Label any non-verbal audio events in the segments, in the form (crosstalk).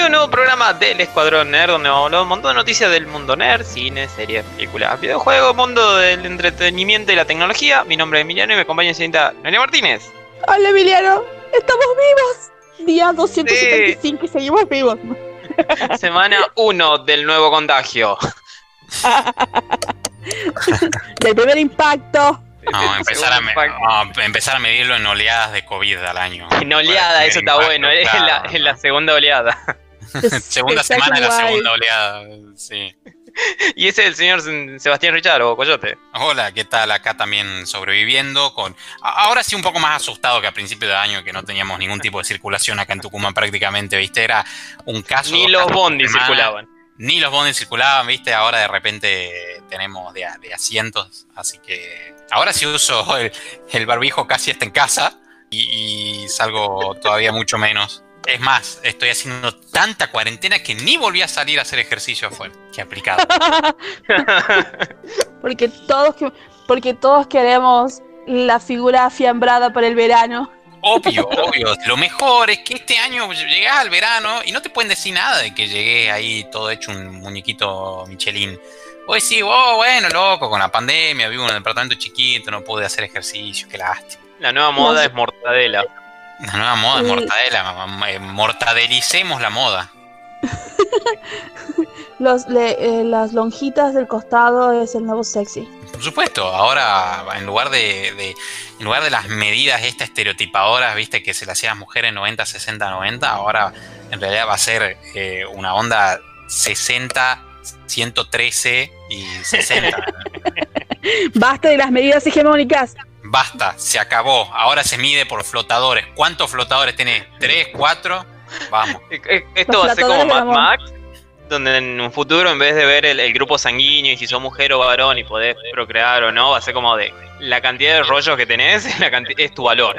Bienvenido a un nuevo programa del Escuadrón Nerd, donde vamos a hablar de un montón de noticias del mundo nerd, cine, series, películas, videojuegos, mundo del entretenimiento y la tecnología. Mi nombre es Emiliano y me acompaña señorita Noelia Martínez. Hola Emiliano, estamos vivos. Día 275 y seguimos vivos. (laughs) Semana 1 del nuevo contagio. (laughs) Del primer impacto. No, empezar a, me- no, empezar a medirlo en oleadas de COVID al año. En oleada, eso está bueno, (laughs) es la, claro. es la segunda oleada. (laughs) segunda semana de la segunda oleada. Sí. Y ese es el señor Sebastián Richard o Coyote. Hola, ¿qué tal? Acá también sobreviviendo con... Ahora sí un poco más asustado que a principio de año que no teníamos ningún tipo de circulación acá en Tucumán prácticamente, ¿viste? Era un caso... Ni los bondis circulaban. Ni los bondis circulaban, ¿viste? Ahora de repente tenemos de, asientos, así que... Ahora sí uso el, el barbijo casi está en casa y, y salgo todavía mucho menos. Es más, estoy haciendo tanta cuarentena que ni volví a salir a hacer ejercicio afuera. Qué aplicado. (laughs) porque todos que- porque todos queremos la figura afiambrada para el verano. Obvio, (laughs) obvio. Lo mejor es que este año llegás al verano y no te pueden decir nada de que llegué ahí todo hecho un muñequito Michelin. Vos decís, oh, bueno, loco, con la pandemia, vivo en un departamento chiquito, no pude hacer ejercicio, qué lástima. La nueva moda No es mortadela. La nueva moda es Mm. mortadela, eh, mortadelicemos la moda. (laughs) Los, le- eh, las lonjitas del costado es el nuevo sexy. Por supuesto, ahora en lugar de, de- en lugar de las medidas estas estereotipadoras, viste, que se le hacían a las mujeres 90, 60, 90, ahora en realidad va a ser eh, una onda 60, 113 y 60. (laughs) Basta de las medidas hegemónicas. Basta, se acabó. Ahora se mide por flotadores. ¿Cuántos flotadores tenés? ¿Tres, cuatro? Vamos. (laughs) Eh, eh, Esto va a ser como Mad. Max, donde en un futuro, en vez de ver el, el grupo sanguíneo y si sos mujer o varón y podés procrear o no, va a ser como de la cantidad de rollos que tenés es, (laughs) la canti- es tu valor.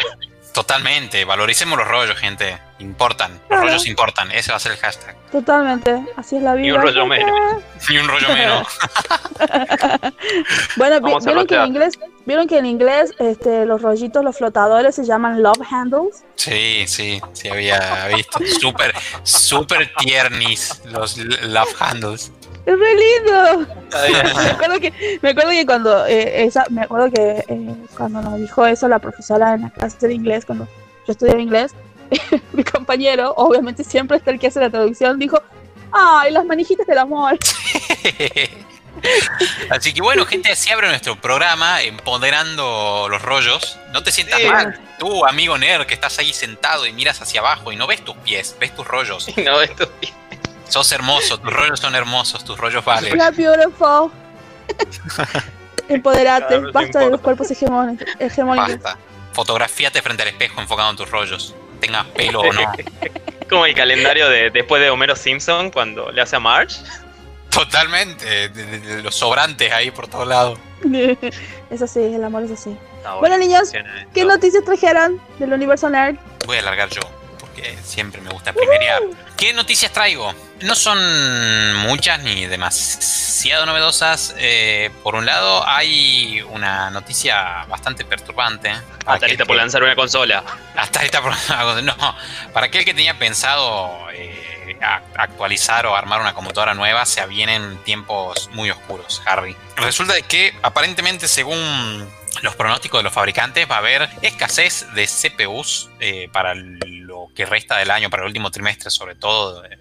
Totalmente. Valoricemos los rollos, gente. Importan. Los Claro. rollos importan. Ese va a ser el hashtag. Totalmente. Así es la vida. Y un rollo menos. Ni un rollo menos. Bueno, vi- vieron que en inglés, vieron que en inglés este, los rollitos, los flotadores se llaman love handles. Sí, sí, sí había visto. Súper, súper tiernis los love handles. Es re lindo. (laughs) me acuerdo que, me acuerdo que cuando eh, esa, me acuerdo que eh, cuando nos dijo eso la profesora en la clase de inglés, cuando yo estudiaba inglés, (laughs) mi compañero, obviamente siempre está el que hace la traducción, dijo, ay, las manijitas del amor. (laughs) Así que bueno, gente, así abre nuestro programa empoderando los rollos. No te sientas Sí. mal. Tú, amigo nerd, que estás ahí sentado y miras hacia abajo y no ves tus pies, ves tus rollos. (laughs) no, esto Sos hermoso, tus rollos son hermosos, tus rollos valen. You're beautiful. Empoderate, basta de los cuerpos hegemónicos. Basta. Fotografíate frente al espejo enfocado en tus rollos. Tengas pelo o no. (laughs) como el calendario de después de Homero Simpson cuando le hace a Marge. Totalmente. de- de- de los sobrantes ahí por todos lados. (laughs) Es así, el amor es así. Está Bueno, niños, funciona ¿qué noticias trajeron del universo nerd? Voy a alargar yo, siempre me gusta primerear. ¿Qué noticias traigo? No son muchas ni demasiado novedosas. Eh, por un lado, hay una noticia bastante perturbante. Hasta lista por que- lanzar una consola. Hasta ahorita, por- (laughs) no, para aquel que tenía pensado eh, actualizar o armar una computadora nueva, se avienen tiempos muy oscuros, Harry. Resulta de que aparentemente, según los pronósticos de los fabricantes, va a haber escasez de CPUs eh, para que resta del año, para el último trimestre, sobre todo de,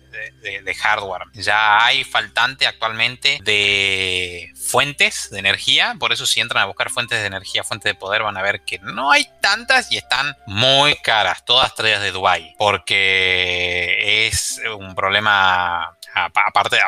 de- hardware. Ya hay faltante actualmente de fuentes de energía, por eso si entran a buscar fuentes de energía, fuentes de poder, van a ver que no hay tantas y están muy caras, todas traídas de Dubai, porque es un problema aparte,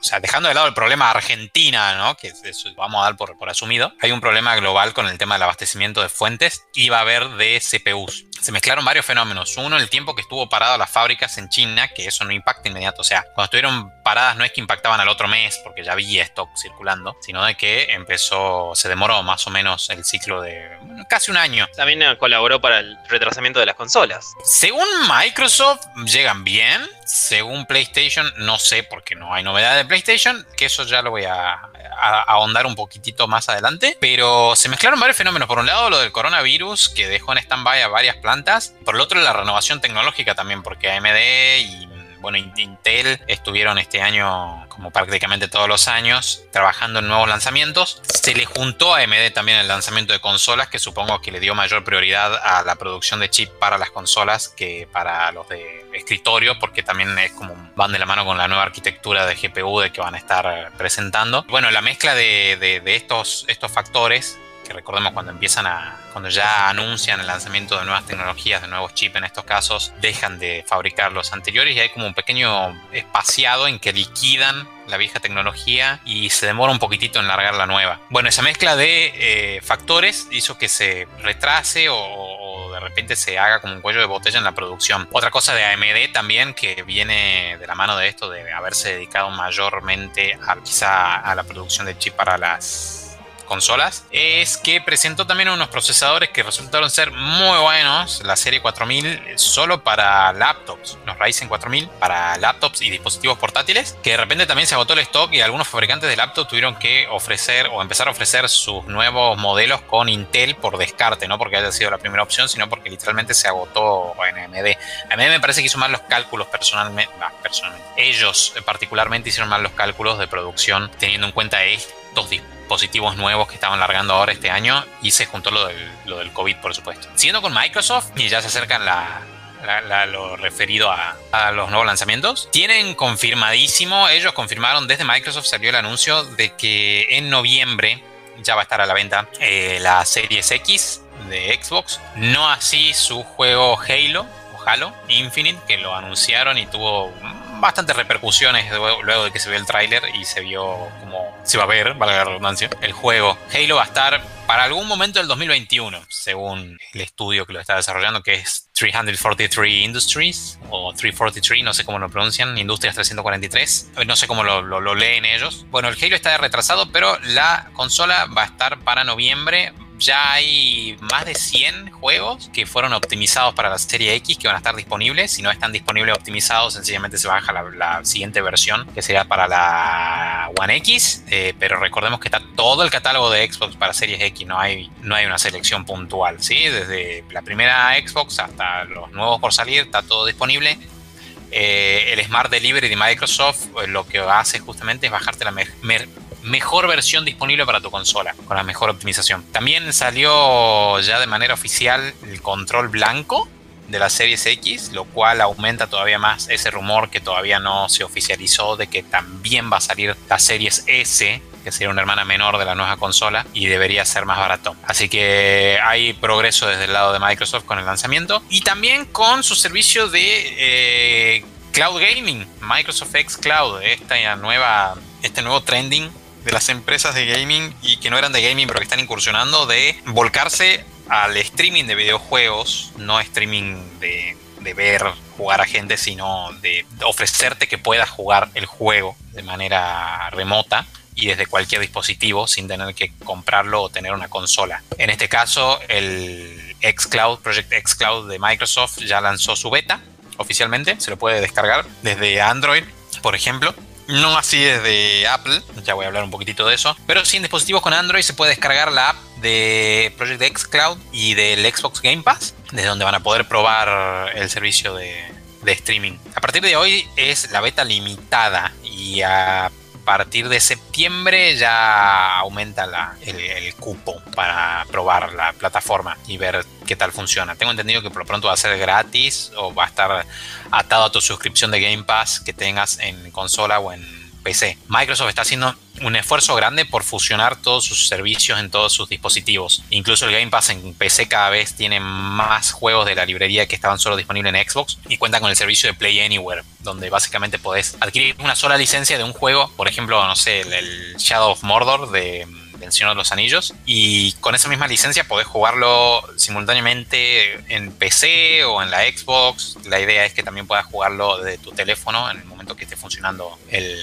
o sea, dejando de lado el problema Argentina, ¿no? Que eso vamos a dar por, por asumido, hay un problema global con el tema del abastecimiento de fuentes y va a haber de CPUs. Se mezclaron varios fenómenos. Uno, el tiempo que estuvo parado las fábricas en China, que eso no impacta inmediato. O sea, cuando estuvieron paradas no es que impactaban al otro mes, porque ya había stock circulando, sino de que empezó, se demoró más o menos el ciclo de bueno, casi un año. También eh, colaboró para el retrasamiento de las consolas. Según Microsoft, llegan bien. Según PlayStation, no sé porque no hay novedad de PlayStation, que eso ya lo voy a, a- ahondar un poquitito más adelante. Pero se mezclaron varios fenómenos. Por un lado, lo del coronavirus, que dejó en stand-by a varias plantas. Por el otro, la renovación tecnológica también, porque AMD y bueno, Intel estuvieron este año, como prácticamente todos los años, trabajando en nuevos lanzamientos. Se le juntó a AMD también el lanzamiento de consolas, que supongo que le dio mayor prioridad a la producción de chip para las consolas que para los de escritorio, porque también es como van de la mano con la nueva arquitectura de GPU de que van a estar presentando. Bueno, la mezcla de, estos factores que recordemos cuando empiezan a, cuando ya anuncian el lanzamiento de nuevas tecnologías, de nuevos chips en estos casos, dejan de fabricar los anteriores y hay como un pequeño espaciado en que liquidan la vieja tecnología y se demora un poquitito en largar la nueva. Bueno, esa mezcla de eh, factores hizo que se retrase o, de repente se haga como un cuello de botella en la producción. Otra cosa de AMD también que viene de la mano de esto, de haberse dedicado mayormente a, quizá a la producción de chip para las consolas es que presentó también unos procesadores que resultaron ser muy buenos, la serie 4000 solo para laptops, los Ryzen 4000 para laptops y dispositivos portátiles, que de repente también se agotó el stock y algunos fabricantes de laptops tuvieron que ofrecer o empezar a ofrecer sus nuevos modelos con Intel por descarte, no porque haya sido la primera opción, sino porque literalmente se agotó en AMD. A mí me parece que hizo mal los cálculos personalmente, personalmente. Ellos particularmente hicieron mal los cálculos de producción teniendo en cuenta estos dispositivos dispositivos nuevos que estaban largando ahora este año y se juntó lo del, lo del COVID, por supuesto. Siguiendo con Microsoft, y ya se acercan la, lo referido a, los nuevos lanzamientos. Tienen confirmadísimo, ellos confirmaron desde Microsoft salió el anuncio de que en noviembre ya va a estar a la venta eh, la Series X de Xbox, no así su juego Halo o Halo Infinite que lo anunciaron y tuvo bastantes repercusiones luego de que se vio el tráiler y se vio como se va a ver, valga la redundancia, el juego. Halo va a estar para algún momento del 2021, según el estudio que lo está desarrollando, que es 343 Industries o 343, no sé cómo lo pronuncian, Industrias 343, no sé cómo lo, lo leen ellos. Bueno, el Halo está retrasado, pero la consola va a estar para noviembre ya hay más de 100 juegos que fueron optimizados para la serie X que van a estar disponibles. Si no están disponibles optimizados, sencillamente se baja la, siguiente versión que sería para la One X. Eh, pero recordemos que está todo el catálogo de Xbox para series X, no hay, no hay una selección puntual. ¿sí? Desde la primera Xbox hasta los nuevos por salir, está todo disponible. Eh, el Smart Delivery de Microsoft eh, lo que hace justamente es bajarte la mejor versión disponible para tu consola, con la mejor optimización. También salió ya de manera oficial el control blanco de la Series X, lo cual aumenta todavía más ese rumor que todavía no se oficializó de que también va a salir la Series S, que sería una hermana menor de la nueva consola y debería ser más barato. Así que hay progreso desde el lado de Microsoft con el lanzamiento y también con su servicio de eh, cloud gaming, Microsoft X Cloud, esta nueva, este nuevo trending de las empresas de gaming y que no eran de gaming pero que están incursionando de volcarse al streaming de videojuegos, no streaming de, ver jugar a gente, sino de ofrecerte que puedas jugar el juego de manera remota y desde cualquier dispositivo sin tener que comprarlo o tener una consola. En este caso, el xCloud, Project xCloud de Microsoft ya lanzó su beta oficialmente, se lo puede descargar desde Android, por ejemplo, no así desde Apple, ya voy a hablar un poquitito de eso. Pero sí en dispositivos con Android se puede descargar la app de Project X Cloud y del Xbox Game Pass, desde donde van a poder probar el servicio de, de streaming. A partir de hoy es la beta limitada y a partir de septiembre ya aumenta la, el, cupo para probar la plataforma y ver qué tal funciona. Tengo entendido que por lo pronto va a ser gratis o va a estar atado a tu suscripción de Game Pass que tengas en consola o en PC. Microsoft está haciendo un esfuerzo grande por fusionar todos sus servicios en todos sus dispositivos. Incluso el Game Pass en PC cada vez tiene más juegos de la librería que estaban solo disponibles en Xbox y cuenta con el servicio de Play Anywhere, donde básicamente podés adquirir una sola licencia de un juego, por ejemplo, no sé, el, Shadow of Mordor de Señor de los Anillos y con esa misma licencia podés jugarlo simultáneamente en PC o en la Xbox. La idea es que también puedas jugarlo desde tu teléfono en el momento que esté funcionando el,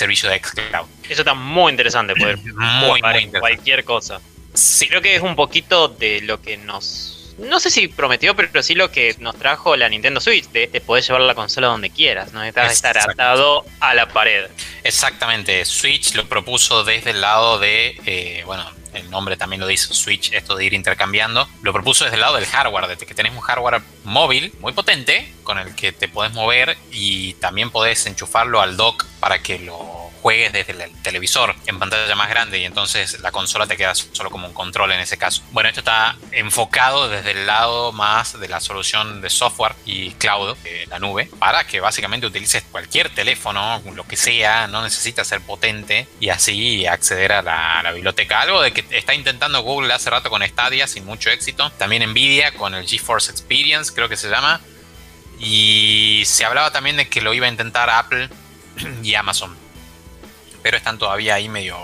servicio de xCloud. Eso está muy interesante, poder (laughs) muy, cualquier cosa. Sí. Creo que es un poquito de lo que nos no sé si prometió, pero sí lo que nos trajo la Nintendo Switch, de, de poder llevar la consola donde quieras, no necesitas estar atado a la pared. Exactamente, Switch lo propuso desde el lado de, eh, bueno, el nombre también lo dice, Switch, esto de ir intercambiando, lo propuso desde el lado del hardware, de que tenés un hardware móvil muy potente con el que te podés mover y también podés enchufarlo al dock para que lo juegues desde el televisor en pantalla más grande y entonces la consola te queda solo como un control en ese caso. Bueno, esto está enfocado desde el lado más de la solución de software y cloud, de la nube, para que básicamente utilices cualquier teléfono, lo que sea, no necesita ser potente y así acceder a la, biblioteca. Algo de que está intentando Google hace rato con Stadia sin mucho éxito. También Nvidia con el GeForce Experience, creo que se llama. Y se hablaba también de que lo iba a intentar Apple (clears throat) y Amazon pero están todavía ahí medio,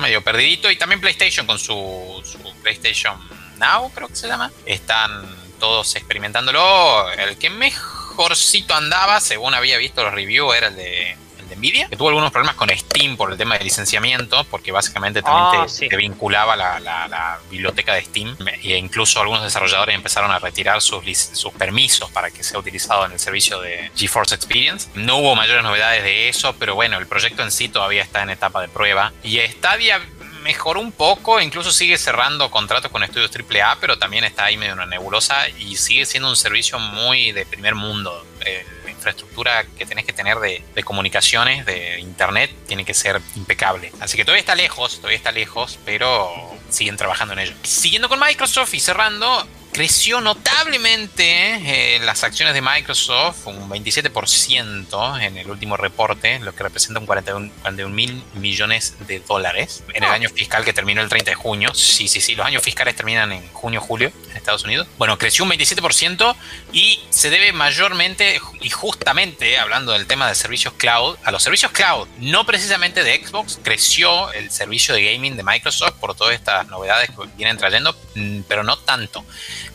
medio perdidito. Y también PlayStation con su, su PlayStation Now, creo que se llama. Están todos experimentándolo. El que mejorcito andaba, según había visto los reviews, era el de Nvidia, que tuvo algunos problemas con Steam por el tema de licenciamiento, porque básicamente también te, ah, vinculaba la, biblioteca de Steam e incluso algunos desarrolladores empezaron a retirar sus, sus permisos para que sea utilizado en el servicio de GeForce Experience. No hubo mayores novedades de eso, pero bueno, el proyecto en sí todavía está en etapa de prueba y Stadia mejoró un poco, incluso sigue cerrando contratos con estudios AAA, pero también está ahí medio una nebulosa y sigue siendo un servicio muy de primer mundo. Eh, infraestructura que tenés que tener de, comunicaciones, de internet, tiene que ser impecable. Así que todavía está lejos, todavía está lejos, pero siguen trabajando en ello. Siguiendo con Microsoft y cerrando, creció notablemente eh, las acciones de Microsoft, un 27% en el último reporte, lo que representa un 41, mil millones de dólares en el ah. año fiscal que terminó el 30 de junio. Sí, sí, sí, los años fiscales terminan en junio, julio en Estados Unidos. Bueno, creció un 27% y se debe mayormente y justamente, hablando del tema de servicios cloud, a los servicios cloud, no precisamente de Xbox, creció el servicio de gaming de Microsoft por todas estas novedades que vienen trayendo, mm, pero no tanto.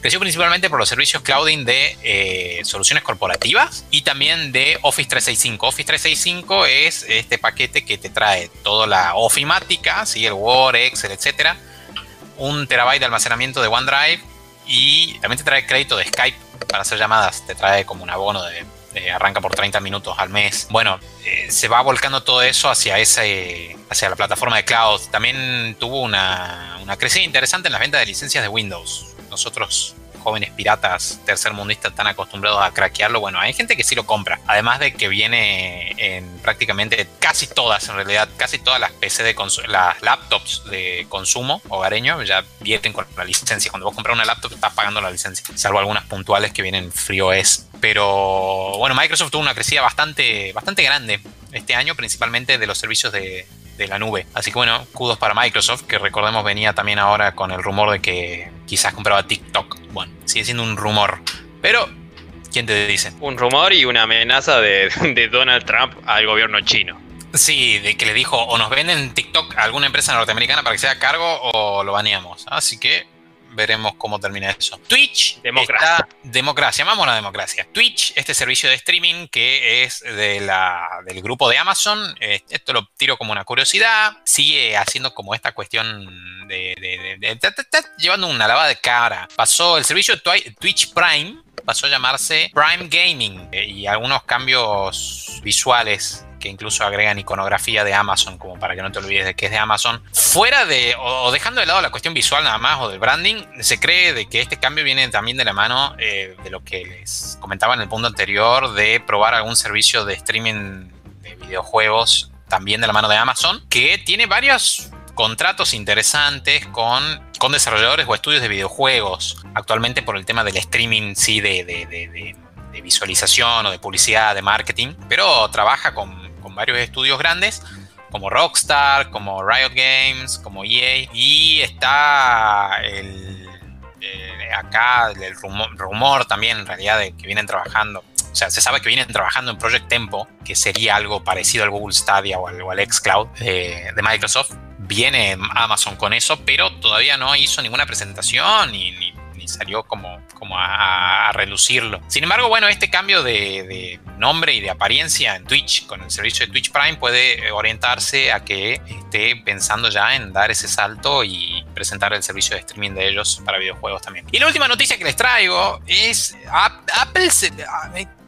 Creció principalmente por los servicios clouding de eh, soluciones corporativas y también de Office 365. Office 365 es este paquete que te trae toda la ofimática, ¿sí? el Word, Excel, etcétera, un terabyte de almacenamiento de OneDrive y también te trae crédito de Skype para hacer llamadas. Te trae como un abono de, arranca por 30 minutos al mes. Bueno, eh, se va volcando todo eso hacia ese hacia la plataforma de cloud. También tuvo una, una crecida interesante en las ventas de licencias de Windows nosotros jóvenes piratas tercermundistas tan acostumbrados a craquearlo, bueno, hay gente que sí lo compra. Además de que viene en prácticamente casi todas, en realidad, casi todas las PC de las laptops de consumo hogareño ya vienen con la licencia. Cuando vos compras una laptop estás pagando la licencia, salvo algunas puntuales que vienen frío es. Pero bueno, Microsoft tuvo una crecida bastante, bastante grande este año, principalmente de los servicios de, de la nube. Así que bueno, kudos para Microsoft, que recordemos venía también ahora con el rumor de que quizás compraba TikTok. Bueno, sigue siendo un rumor. Pero, ¿quién te dice? Un rumor y una amenaza de, de Donald Trump al gobierno chino. Sí, de que le dijo o nos venden TikTok a alguna empresa norteamericana para que sea a cargo o lo baneamos. Así que veremos cómo termina eso. Twitch, democracia. democracia, vamos a la democracia. Twitch, este servicio de streaming que es de la, del grupo de Amazon, eh, esto lo tiro como una curiosidad, sigue haciendo como esta cuestión de, llevando una lavada de cara. Pasó el servicio de Twitch Prime, pasó a llamarse Prime Gaming eh, y algunos cambios visuales que incluso agregan iconografía de Amazon, como para que no te olvides de que es de Amazon. Fuera de, o, dejando de lado la cuestión visual nada más, o del branding, se cree de que este cambio viene también de la mano eh, de lo que les comentaba en el punto anterior, de probar algún servicio de streaming de videojuegos también de la mano de Amazon, que tiene varios contratos interesantes con, con desarrolladores o estudios de videojuegos, actualmente por el tema del streaming, sí, de, de, de, de visualización o de publicidad, de marketing, pero trabaja con varios estudios grandes como Rockstar, como Riot Games, como EA, y está el, eh, acá el rumor, también en realidad de que vienen trabajando, o sea, se sabe que vienen trabajando en Project Tempo, que sería algo parecido al Google Stadia o al, al xCloud de, Microsoft. Viene Amazon con eso, pero todavía no hizo ninguna presentación ni salió como, como a, relucirlo. Sin embargo, bueno, este cambio de, nombre y de apariencia en Twitch con el servicio de Twitch Prime puede orientarse a que esté pensando ya en dar ese salto y presentar el servicio de streaming de ellos para videojuegos también. Y la última noticia que les traigo es Apple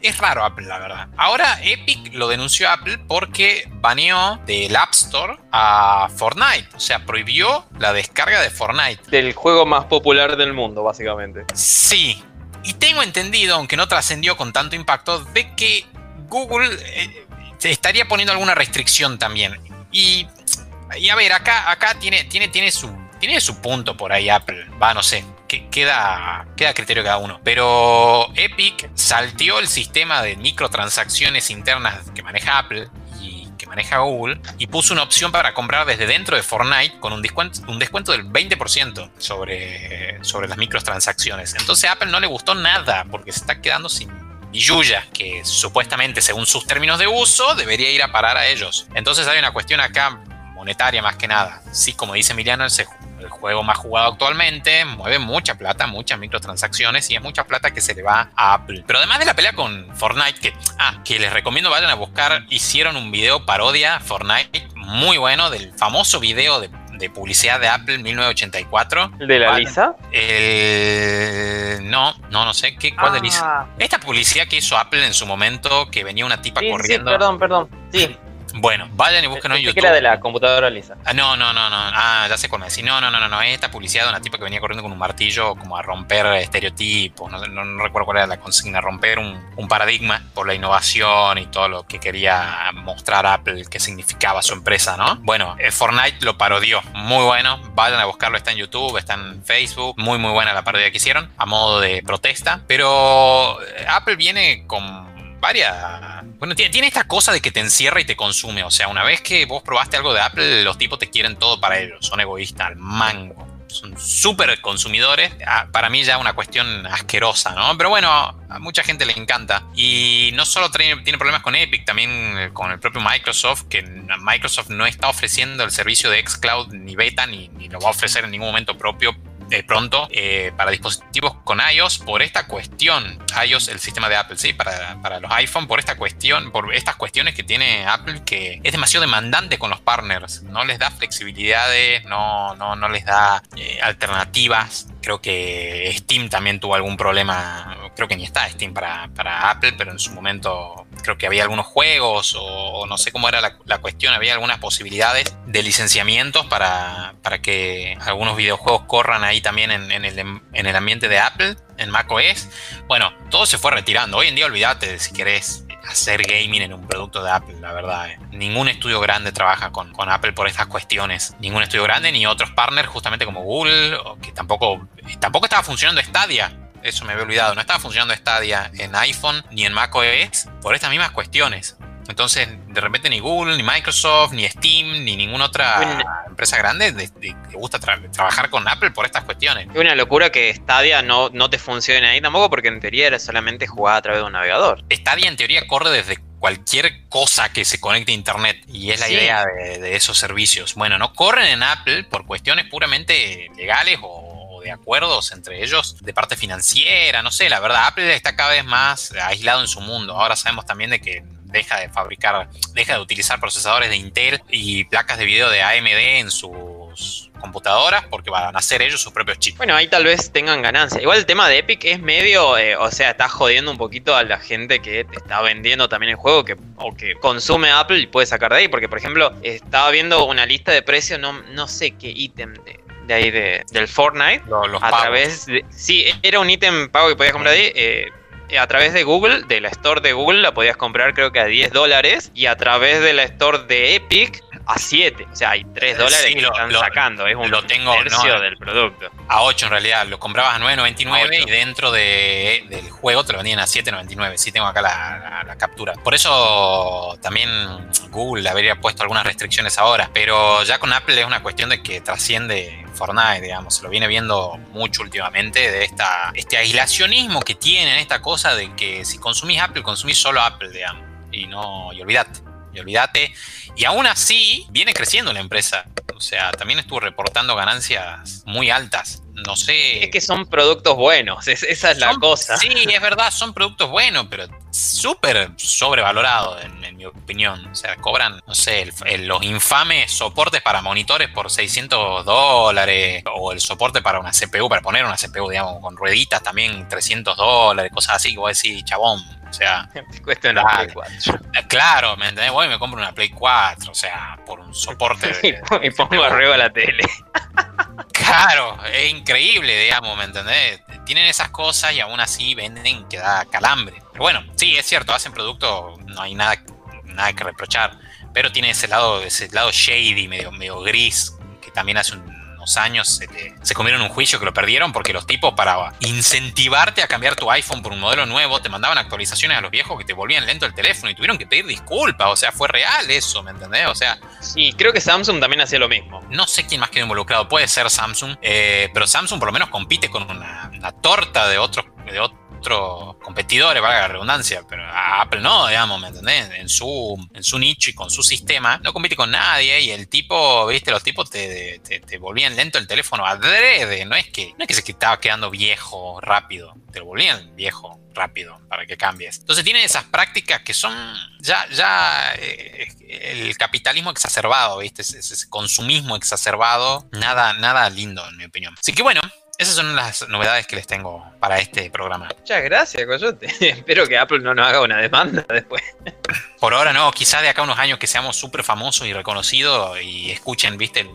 es raro Apple, la verdad. Ahora Epic lo denunció a Apple porque baneó del App Store a Fortnite. O sea, prohibió la descarga de Fortnite. Del juego más popular del mundo, básicamente. Sí. Y tengo entendido, aunque no trascendió con tanto impacto, de que Google eh, estaría poniendo alguna restricción también. Y, y a ver, acá, acá tiene, tiene, tiene, su, tiene su punto por ahí Apple. Va, no sé. Que queda, queda a criterio cada uno. Pero Epic salteó el sistema de microtransacciones internas que maneja Apple y que maneja Google y puso una opción para comprar desde dentro de Fortnite con un descuento, un descuento del 20% sobre, sobre las microtransacciones. Entonces a Apple no le gustó nada porque se está quedando sin y que supuestamente según sus términos de uso debería ir a parar a ellos. Entonces hay una cuestión acá monetaria más que nada. Sí, como dice Emiliano, el, el juego más jugado actualmente mueve mucha plata, muchas microtransacciones y es mucha plata que se le va a Apple. Pero además de la pelea con Fortnite, que, ah, que les recomiendo vayan a buscar, hicieron un video parodia Fortnite muy bueno del famoso video de de publicidad de Apple 1984. ¿El de la Lisa? no, no, no sé. ¿qué, ¿Cuál de Lisa? Ah. Esta publicidad que hizo Apple en su momento, que venía una tipa corriendo. Sí, perdón, perdón. Sí. (laughs) Bueno, vayan y busquen en YouTube. era de la computadora lisa. Ah, no, no, no, no. Ah, ya sé cuál me decís. No, no, no, no, no. Esta publicidad de una tipa que venía corriendo con un martillo como a romper estereotipos. No, no, recuerdo cuál era la consigna. Romper un, un, paradigma por la innovación y todo lo que quería mostrar Apple, que significaba su empresa, ¿no? Bueno, eh, Fortnite lo parodió. Muy bueno. Vayan a buscarlo. Está en YouTube, está en Facebook. Muy, muy buena la parodia que hicieron a modo de protesta. Pero eh, Apple viene con varias. Bueno, tiene, esta cosa de que te encierra y te consume. O sea, una vez que vos probaste algo de Apple, los tipos te quieren todo para ellos. Son egoístas al mango. Son súper consumidores. Ah, para mí ya una cuestión asquerosa, ¿no? Pero bueno, a mucha gente le encanta. Y no solo tiene, tiene problemas con Epic, también eh, con el propio Microsoft, que Microsoft no está ofreciendo el servicio de xCloud ni beta, ni, ni lo va a ofrecer en ningún momento propio pronto eh, para dispositivos con iOS por esta cuestión. iOS, el sistema de Apple, sí, para, para, los iPhone, por esta cuestión, por estas cuestiones que tiene Apple que es demasiado demandante con los partners. No les da flexibilidades, no, no, no les da eh, alternativas. Creo que Steam también tuvo algún problema. Creo que ni está Steam para, para Apple, pero en su momento creo que había algunos juegos o, no sé cómo era la, cuestión, había algunas posibilidades de licenciamientos para, para que algunos videojuegos corran ahí también en, el, en, el, ambiente de Apple, en macOS. Bueno, todo se fue retirando. Hoy en día olvídate si querés hacer gaming en un producto de Apple, la verdad. Eh. Ningún estudio grande trabaja con, con, Apple por estas cuestiones. Ningún estudio grande ni otros partners, justamente como Google, que tampoco, tampoco estaba funcionando Stadia. Eso me había olvidado. No estaba funcionando Stadia en iPhone ni en macOS por estas mismas cuestiones. Entonces, de repente ni Google, ni Microsoft, ni Steam, ni ninguna otra empresa grande le gusta trabajar con Apple por estas cuestiones. Es una locura que Stadia no, no te funcione ahí tampoco, porque en teoría era solamente jugar a través de un navegador. Stadia en teoría corre desde cualquier cosa que se conecte a internet y es la idea de, esos servicios. Bueno, no corren en Apple por cuestiones puramente legales o de acuerdos entre ellos de parte financiera, no sé, la verdad, Apple está cada vez más aislado en su mundo. Ahora sabemos también de que deja de fabricar, deja de utilizar procesadores de Intel y placas de video de AMD en sus computadoras porque van a hacer ellos sus propios chips. Bueno, ahí tal vez tengan ganancia. Igual el tema de Epic es medio, eh, o sea, está jodiendo un poquito a la gente que te está vendiendo también el juego que, o que consume Apple y puede sacar de ahí. Porque, por ejemplo, estaba viendo una lista de precios, no, no sé qué ítem de, ahí de, del Fortnite. a través de. Sí, era un ítem pago que podías comprar ahí. Eh, a través de Google, de la store de Google, la podías comprar creo que a 10 dólares y a través de la store de Epic a 7. O sea, hay 3 dólares que lo, están sacando. Es un lo tengo, tercio del producto. A 8 en realidad. Lo comprabas a 9.99 y dentro de, del juego te lo vendían a 7.99. Sí, tengo acá la, la, captura. Por eso también Google habría puesto algunas restricciones ahora. Pero ya con Apple es una cuestión de que trasciende Fortnite, digamos. Se lo viene viendo mucho últimamente de esta, este aislacionismo que tienen, esta cosa de que si consumís Apple, consumís solo Apple, digamos. Y no, y olvídate y olvídate. Y aún así, viene creciendo la empresa. O sea, también estuvo reportando ganancias muy altas. No sé. Es que son productos buenos, esa es la cosa. Sí, es verdad, son productos buenos, pero súper sobrevalorado, en, mi opinión. O sea, cobran, no sé, los infames soportes para monitores por 600 dólares, o el soporte para una CPU, para poner una CPU, digamos, con rueditas también 300 dólares, cosas así, que vos decís, chabón, o sea, (laughs) cuesta una Play 4. Eh, claro, ¿me entendés? Voy y me compro una Play 4, o sea, por un soporte. (laughs) y pongo (laughs) arriba la tele. claro, es increíble, digamos, ¿me entendés? Tienen esas cosas y aún así venden que da calambre. Pero bueno, sí, es cierto, hacen producto, no hay nada, nada que reprochar. Pero tiene ese lado, ese lado shady, medio, medio gris, que también hace un años se, se, comieron un juicio que lo perdieron porque los tipos para incentivarte a cambiar tu iPhone por un modelo nuevo te mandaban actualizaciones a los viejos que te volvían lento el teléfono y tuvieron que pedir disculpas, o sea, fue real eso, ¿me entendés? O sea... Sí, creo que Samsung también hacía lo mismo. No sé quién más quedó involucrado, puede ser Samsung, eh, pero Samsung por lo menos compite con una, una torta de otros... De otros otros competidores, valga la redundancia, pero Apple no, digamos, ¿me entendés? En su, en su nicho y con su sistema, no compite con nadie y el tipo, viste, los tipos te, te, volvían lento el teléfono adrede, no es que, no es que se estaba quedando viejo rápido, te lo volvían viejo rápido para que cambies. Entonces tienen esas prácticas que son ya, ya eh, el capitalismo exacerbado, ¿viste? Ese, ese, consumismo exacerbado, nada, nada lindo en mi opinión. Así que bueno, esas son las novedades que les tengo para este programa. Muchas gracias, Coyote. (laughs) Espero que Apple no nos haga una demanda después. Por ahora no, quizás de acá a unos años que seamos súper famosos y reconocidos y escuchen, viste,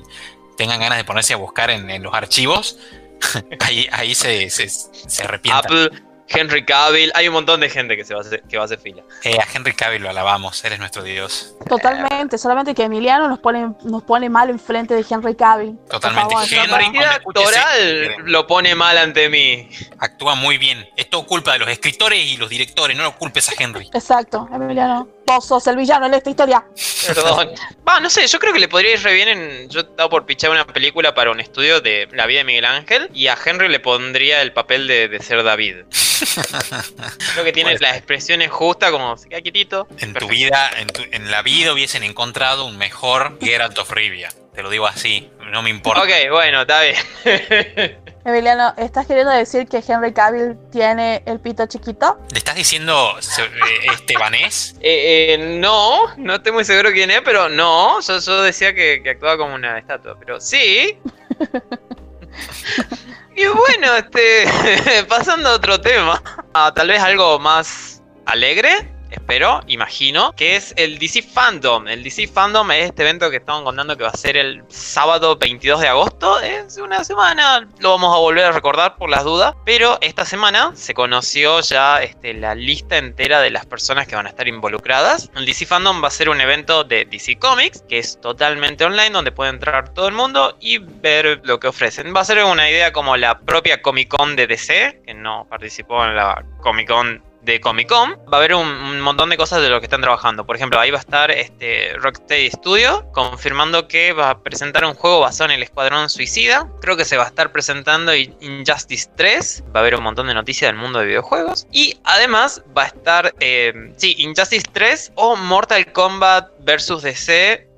tengan ganas de ponerse a buscar en, los archivos, (laughs) ahí, ahí se, se, se arrepientan. Henry Cavill, hay un montón de gente que, se va, a hacer, que va a hacer fila. Eh, a Henry Cavill lo alabamos, él es nuestro Dios. Totalmente, solamente que Emiliano nos pone, nos pone mal enfrente de Henry Cavill. Totalmente. Henry actoral lo pone mal ante mí. Actúa muy bien. Es todo culpa de los escritores y los directores, no lo culpes a Henry. Exacto, Emiliano. Vos sos el villano en esta historia. Perdón. (laughs) Va, no sé, yo creo que le podría ir re bien en. Yo estaba por pichar una película para un estudio de la vida de Miguel Ángel y a Henry le pondría el papel de, ser David. (laughs) creo que tiene las expresiones justas, como se queda quietito. En tu vida, en, en, la vida hubiesen encontrado un mejor Geralt of Rivia. Te lo digo así, no me importa. Ok, bueno, está bien. (laughs) Emiliano, ¿estás queriendo decir que Henry Cavill tiene el pito chiquito? ¿Le estás diciendo eh, estebanés? (laughs) eh, eh, no, no estoy muy seguro quién es, pero no. Yo, decía que, que, actuaba como una estatua, pero sí. (laughs) y bueno, este, pasando a otro tema, a tal vez algo más alegre espero, imagino, que es el DC Fandom. El DC Fandom es este evento que estamos contando que va a ser el sábado 22 de agosto. Es una semana, lo vamos a volver a recordar por las dudas. Pero esta semana se conoció ya este, la lista entera de las personas que van a estar involucradas. El DC Fandom va a ser un evento de DC Comics, que es totalmente online, donde puede entrar todo el mundo y ver lo que ofrecen. Va a ser una idea como la propia Comic Con de DC, que no participó en la Comic Con de Comic Con, va a haber un, montón de cosas de lo que están trabajando. Por ejemplo, ahí va a estar este Rocksteady Studio confirmando que va a presentar un juego basado en el Escuadrón Suicida. Creo que se va a estar presentando Injustice 3. Va a haber un montón de noticias del mundo de videojuegos. Y además va a estar, eh, sí, Injustice 3 o Mortal Kombat vs DC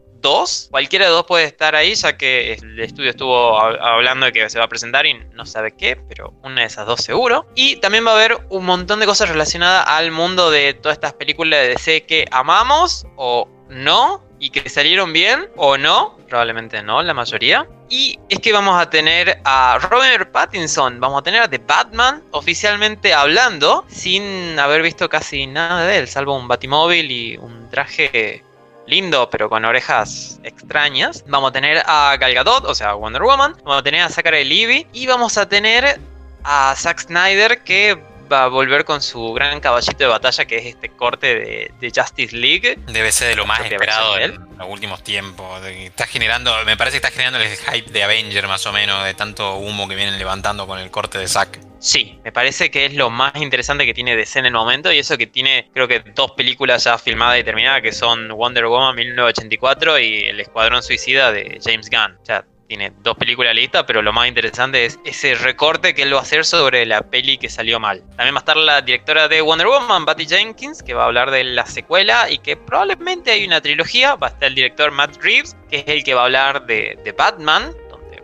Cualquiera de dos puede estar ahí, ya que el estudio estuvo hablando de que se va a presentar y no sabe qué, pero una de esas dos seguro. Y también va a haber un montón de cosas relacionadas al mundo de todas estas películas de DC que amamos o no, y que salieron bien o no, probablemente no, la mayoría. Y es que vamos a tener a Robert Pattinson, vamos a tener a The Batman oficialmente hablando, sin haber visto casi nada de él, salvo un batimóvil y un traje lindo, pero con orejas extrañas. Vamos a tener a Gal Gadot, o sea, Wonder Woman. Vamos a tener a Zachary Levy. Y vamos a tener a Zack Snyder, que va a volver con su gran caballito de batalla, que es este corte de, Justice League. Debe ser de lo más esperado en los últimos tiempos. Está generando, me parece que está generando el hype de Avenger, más o menos, de tanto humo que vienen levantando con el corte de Zack. Sí, me parece que es lo más interesante que tiene DC en el momento y eso que tiene creo que dos películas ya filmadas y terminadas que son Wonder Woman 1984 y El Escuadrón Suicida de James Gunn. O tiene dos películas listas, pero lo más interesante es ese recorte que él va a hacer sobre la peli que salió mal. También va a estar la directora de Wonder Woman, Patty Jenkins, que va a hablar de la secuela y que probablemente hay una trilogía. Va a estar el director Matt Reeves, que es el que va a hablar de, Batman,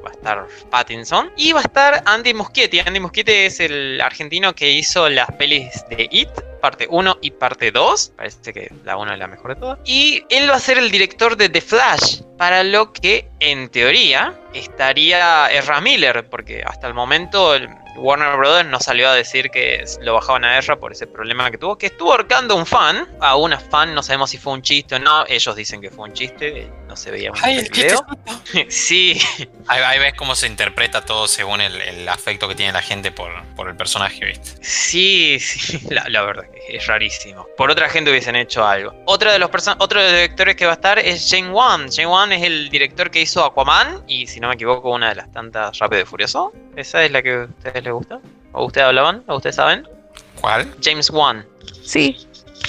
va a estar Pattinson. Y va a estar Andy Muschietti. Andy Muschietti es el argentino que hizo las pelis de It parte 1 y parte 2. Parece que la 1 es la mejor de todas. Y él va a ser el director de The Flash, para lo que en teoría estaría Ezra Miller, porque hasta el momento Warner Brothers no salió a decir que lo bajaban a Ezra por ese problema que tuvo, que estuvo ahorcando a un fan, a una fan, no sabemos si fue un chiste o no, ellos dicen que fue un chiste, no se veía mucho Ay, el video. (laughs) sí, Ahí, ahí ves cómo se interpreta todo según el, el afecto que tiene la gente por, por el personaje, ¿viste? Sí, sí, (laughs) la, la verdad que es rarísimo. Por otra gente hubiesen hecho algo. Otra de los otro de los directores que va a estar es Jane Wan. Jane Wan es el director que hizo Aquaman y, si no me equivoco, una de las tantas Rápido y Furioso. ¿Esa es la que a ustedes les gusta? ¿O ustedes hablaban? ¿O ustedes saben? ¿Cuál? James Wan. Sí,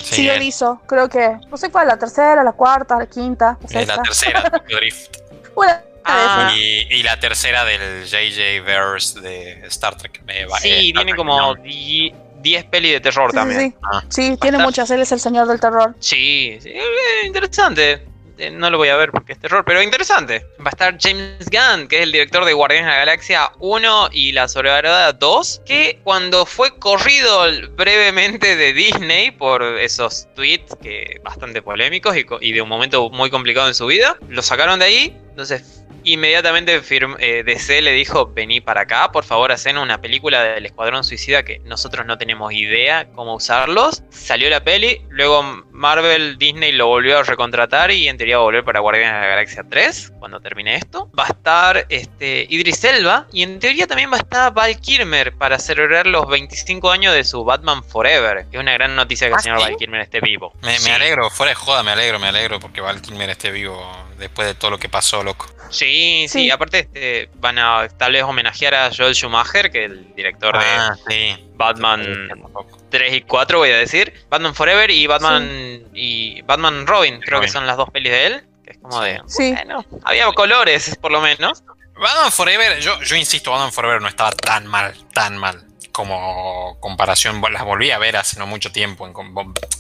sí, él él- hizo. Creo que, no sé cuál, la tercera, la cuarta, la quinta, la es la tercera, (laughs) Tokyo Drift. Una Ah. Y, y la tercera del JJ Verse de Star Trek. eh, va- eh, sí, Star tiene Trek, como no. 10 pelis de terror Sí, sí, también. sí. Ah. Sí, tiene estar- muchas. Él es el señor del terror. Sí, sí, eh, interesante. Eh, No lo voy a ver porque es terror, pero interesante. Va a estar James Gunn, que es el director de Guardianes de la Galaxia 1 y La Sobrevalorada 2, que cuando fue corrido brevemente de Disney por esos tweets que bastante polémicos y, y de un momento muy complicado en su vida, lo sacaron de ahí. Entonces, inmediatamente firm- eh, DC le dijo, vení para acá, por favor, hacen una película del Escuadrón Suicida que nosotros no tenemos idea cómo usarlos. Salió la peli, luego Marvel, Disney lo volvió a recontratar y en teoría va a volver para Guardianes de la Galaxia 3, cuando termine esto. Va a estar este, Idris Elba y en teoría también va a estar Val Kilmer para celebrar los 25 años de su Batman Forever. Es una gran noticia que el ¿Ah, señor sí? Val Kilmer esté vivo. Me, alegro, fuera de joda, me alegro, me alegro porque Val Kilmer esté vivo después de todo lo que pasó, loco. Sí, sí, Sí. aparte este, van a tal vez homenajear a Joel Schumacher, que es el director de Ah, sí. Batman Tampoco. 3 y 4, voy a decir. Batman Forever y Batman y Batman Robin, creo Robin. que son las dos pelis de él. Que es como de. Sí. Bueno, había colores, por lo menos. Batman Forever, yo, yo insisto, Batman Forever no estaba tan mal, tan mal. Como comparación, las volví a ver hace no mucho tiempo. en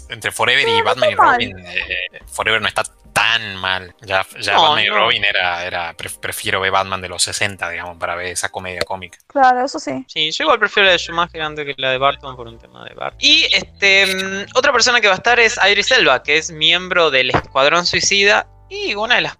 entre Forever y no Batman y. Robin, eh, Forever no está tan mal. Ya, ya No, Batman y. Robin era, era pref- prefiero ver Batman de los 60, digamos, para ver esa comedia cómica. Claro, eso sí. Sí, yo igual prefiero la de Schumacher antes que la de Barton por un tema de Bart. Y este mm, otra persona que va a estar es Idris Elba, que es miembro del Escuadrón Suicida y una de las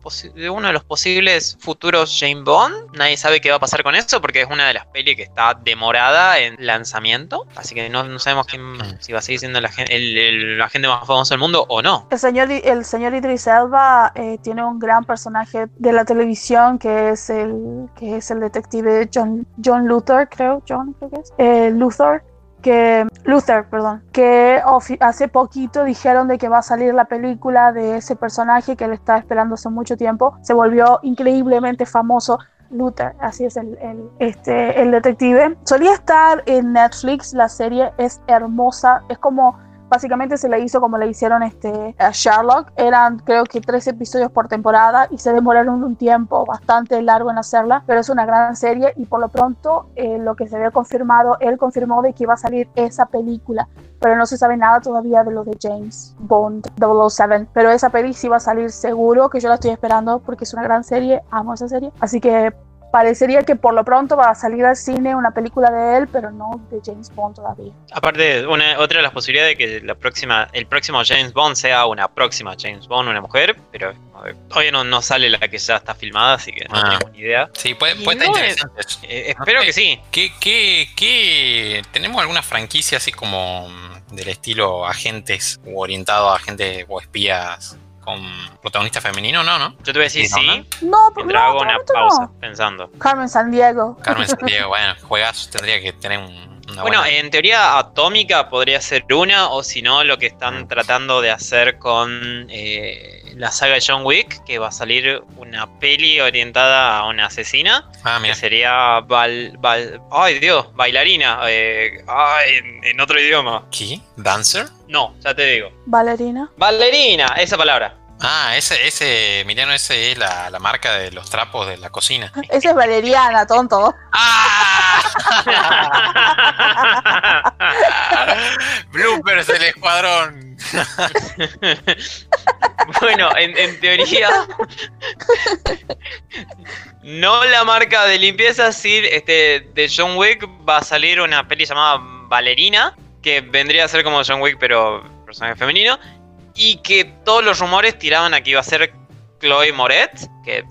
uno de los posibles futuros James Bond. Nadie sabe qué va a pasar con eso porque es una de las pelis que está demorada en lanzamiento. Así que no, no sabemos quién, si va a seguir siendo la el, el agente más famoso del mundo o no. El señor, el señor Idris Elba eh, tiene un gran personaje de la televisión que es el que es el detective John, John Luther, creo, John creo que es, eh, Luther, que Luther, perdón, que hace poquito dijeron de que va a salir la película de ese personaje que él está esperando hace mucho tiempo. Se volvió increíblemente famoso. Luther, así es el, el, este, el detective. Solía estar en Netflix, la serie es hermosa, es como básicamente se le hizo como le hicieron este, a Sherlock. Eran creo que tres episodios por temporada y se demoraron un tiempo bastante largo en hacerla, pero es una gran serie y por lo pronto eh, lo que se había confirmado, él confirmó de que iba a salir esa película. Pero no se sabe nada todavía de lo de James Bond 007. Pero esa peli sí va a salir seguro, que yo la estoy esperando porque es una gran serie, amo esa serie. Así que parecería que por lo pronto va a salir al cine una película de él, pero no de James Bond todavía. Aparte, una, otra de las posibilidades de que la próxima, el próximo James Bond sea una próxima James Bond, una mujer, pero ver, todavía no, no sale la que ya está filmada, así que no Ah. tenemos ni idea. Sí, puede, estar no interesante eso. Eh, espero que sí. ¿Qué, qué, qué- tenemos alguna franquicia así como mm, del estilo agentes o orientado a agentes o espías con protagonista femenino? No, ¿no? Yo te voy a decir Sí, ¿no? pero no, una pausa no. pensando. Carmen San Diego. Carmen Sandiego, (laughs) bueno, juegazos tendría que tener un, una Bueno, buena- en teoría Atómica podría ser una, o si no, lo que están Mm. tratando de hacer con eh, la saga de John Wick, que va a salir una peli orientada a una asesina, ah, que sería Val- ay Dios, bailarina, eh, ay, en, en otro idioma. ¿Qué? ¿Dancer? No, ya te digo. Valerina. Bailarina, esa palabra. Ah, ese, ese, Emiliano, ese es la, la marca de los trapos de la cocina. Esa es Valeriana, tonto. Bloopers del escuadrón. bueno, en, en teoría. no la marca de limpieza, sí, este, de John Wick va a salir una peli llamada Valerina. que vendría a ser como John Wick, pero personaje femenino. Y que todos los rumores tiraban a que iba a ser Chloe Moret, que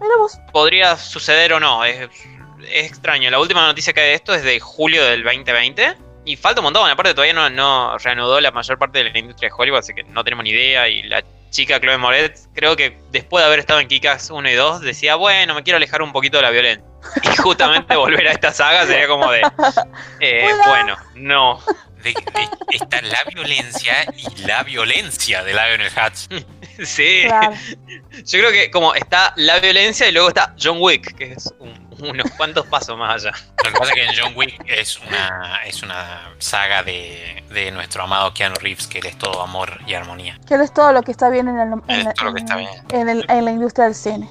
Mira vos. podría suceder o no. Es, es extraño. La última noticia que hay de esto es de julio del 2020. Y falta un montón. Aparte, todavía no, no reanudó la mayor parte de la industria de Hollywood, así que no tenemos ni idea. Y la chica Chloe Moret, creo que después de haber estado en Kikas 1 y 2, decía, bueno, me quiero alejar un poquito de la violencia. Y justamente (laughs) volver a esta saga sería como de, eh, bueno, no. De- de- está la violencia y la violencia de Lionel Hutz. (laughs) Sí, Claro. yo creo que como está la violencia y luego está John Wick, que es un- (laughs) unos cuantos pasos más allá. Lo que pasa es que en John Wick es una, es una saga de, de nuestro amado Keanu Reeves, que él es todo amor y armonía. Que es todo lo que está bien en, el- en Es la- todo lo que está en- bien. en el- en la industria del cine.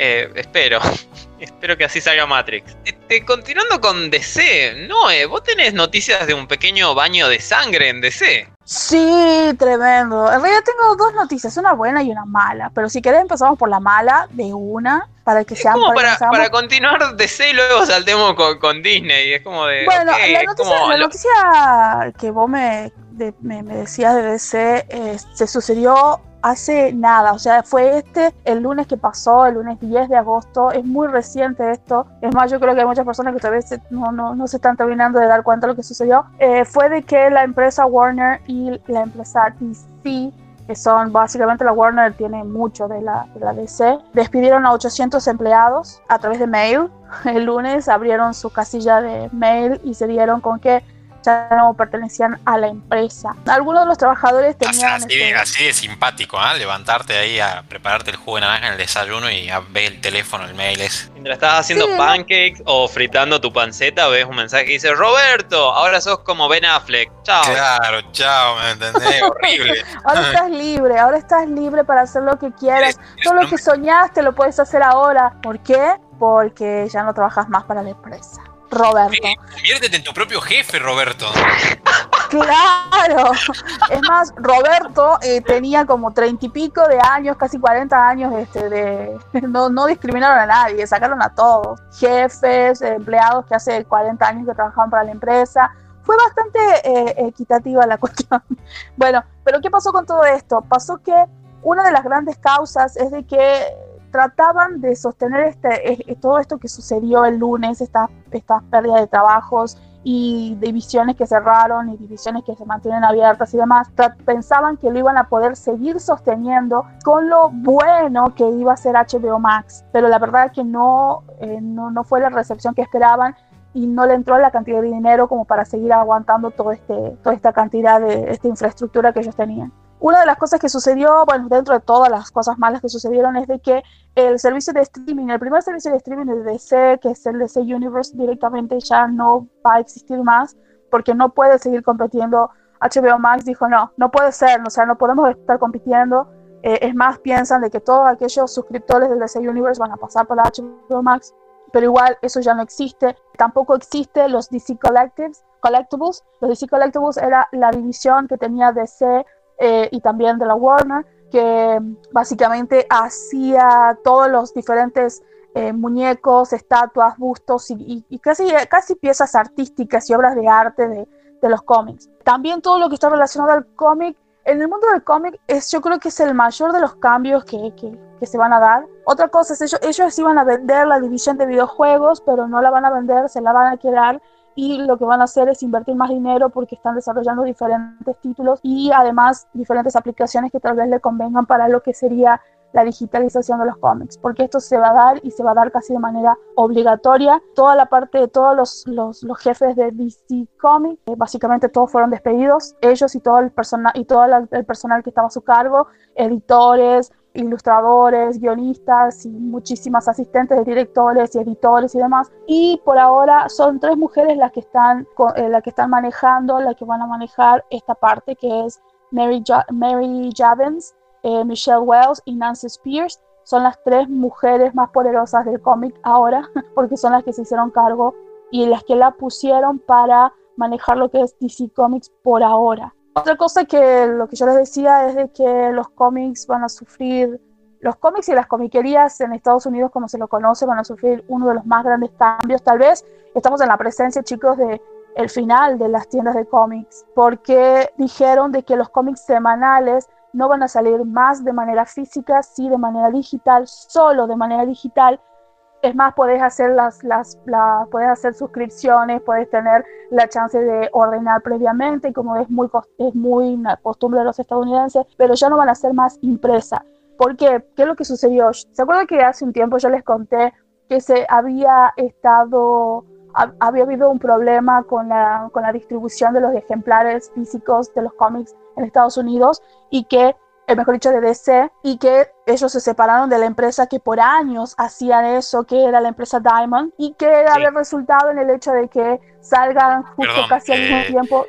Eh, espero, (laughs) espero que así salga Matrix. Este, continuando con DC, Noé, vos tenés noticias de un pequeño baño de sangre en DC. Sí, tremendo. En realidad tengo dos noticias, una buena y una mala. Pero si querés empezamos por la mala de una, para que sean como para para, para continuar DC y luego saltemos con, con Disney. Es como de. Bueno, la, noticia, como la lo- noticia que vos me, de- me, me decías de DC eh, se sucedió hace nada, o sea, fue este el lunes que pasó, el lunes 10 de agosto, es muy reciente esto, es más, yo creo que hay muchas personas que todavía se- no, no, no se están terminando de dar cuenta de lo que sucedió, Eh, fue de que la empresa Warner y la empresa DC que son básicamente la Warner tiene mucho de la, de la DC, despidieron a 800 empleados a través de mail. (laughs) El lunes abrieron su casilla de mail y se dieron con que ya no pertenecían a la empresa. Algunos de los trabajadores tenían... así de, este, así de simpático, ¿ah? Levantarte ahí a prepararte el jugo de naranja en el desayuno y a ver el teléfono, el mail es. Mientras estás haciendo pancakes o fritando tu panceta, ves un mensaje que dice: Roberto, ahora sos como Ben Affleck. Chao. Claro, chao, ¿me entendés? Horrible. (laughs) Ahora estás libre, ahora estás libre para hacer lo que quieras. Todo lo que soñaste lo puedes hacer ahora. ¿Por qué? Porque ya no trabajas más para la empresa. Roberto. Conviértete en tu propio jefe, Roberto. Claro. Es más, Roberto eh, tenía como treinta y pico de años, casi 40 años, este, de no, no discriminaron a nadie, sacaron a todos. Jefes, empleados que hace 40 años que trabajaban para la empresa. Fue bastante eh, equitativa la (laughs) cuestión. Bueno, pero ¿qué pasó con todo esto? Pasó que una de las grandes causas es de que trataban de sostener este, todo esto que sucedió el lunes, esta, esta pérdida de trabajos y divisiones que cerraron y divisiones que se mantienen abiertas y demás, pensaban que lo iban a poder seguir sosteniendo con lo bueno que iba a ser HBO Max, pero la verdad es que no, eh, no, no fue la recepción que esperaban y no le entró la cantidad de dinero como para seguir aguantando todo este, toda esta cantidad de esta infraestructura que ellos tenían. Una de las cosas que sucedió, bueno, dentro de todas las cosas malas que sucedieron, es de que el servicio de streaming, el primer servicio de streaming de DC, que es el DC Universe, directamente ya no va a existir más porque no puede seguir compitiendo. HBO Max dijo, no, no puede ser, o sea, no podemos estar compitiendo. Eh, es más, piensan de que todos aquellos suscriptores del DC Universe van a pasar por la HBO Max, pero igual eso ya no existe. Tampoco existe los DC Collectives, Collectibles. Los DC Collectibles era la división que tenía DC eh, y también de la Warner, que básicamente hacía todos los diferentes eh, muñecos, estatuas, bustos y, y- y casi, casi piezas artísticas y obras de arte de, de los cómics. También todo lo que está relacionado al cómic. En el mundo del cómic es, yo creo que es el mayor de los cambios que, que- que se van a dar. Otra cosa es, ellos, ellos iban a vender la división de videojuegos, pero no la van a vender, se la van a quedar y lo que van a hacer es invertir más dinero porque están desarrollando diferentes títulos y además diferentes aplicaciones que tal vez le convengan para lo que sería la digitalización de los cómics, porque esto se va a dar y se va a dar casi de manera obligatoria. Toda la parte de todos los, los, jefes de DC Comics, eh, básicamente todos fueron despedidos, ellos y todo el, persona, y todo el personal que estaba a su cargo, editores, ilustradores, guionistas y muchísimas asistentes de directores y editores y demás. Y por ahora son tres mujeres las que están, eh, las que están manejando, las que van a manejar esta parte, que es Mary, Ja- Mary Javins, eh, Michelle Wells y Nancy Spears. Son las tres mujeres más poderosas del cómic ahora, (laughs) porque son las que se hicieron cargo y las que la pusieron para manejar lo que es DC Comics por ahora. Otra cosa que lo que yo les decía es de que los cómics van a sufrir, los cómics y las comiquerías en Estados Unidos, como se lo conoce, van a sufrir uno de los más grandes cambios. Tal vez estamos en la presencia, chicos, de el final de las tiendas de cómics, porque dijeron de que los cómics semanales no van a salir más de manera física, sí de manera digital, solo de manera digital. Es más, puedes hacer, las, las, hacer suscripciones, puedes tener la chance de ordenar previamente, como es muy, es muy una costumbre de los estadounidenses, pero ya no van a ser más impresa. ¿Por qué? ¿Qué es lo que sucedió? ¿Se acuerdan que hace un tiempo yo les conté que se había estado había habido un problema con la, con la distribución de los ejemplares físicos de los cómics en Estados Unidos y que, eh, mejor dicho, de DC, y que ellos se separaron de la empresa que por años hacían eso, que era la empresa Diamond, y que había resultado en el hecho de que salgan justo casi al mismo eh, tiempo.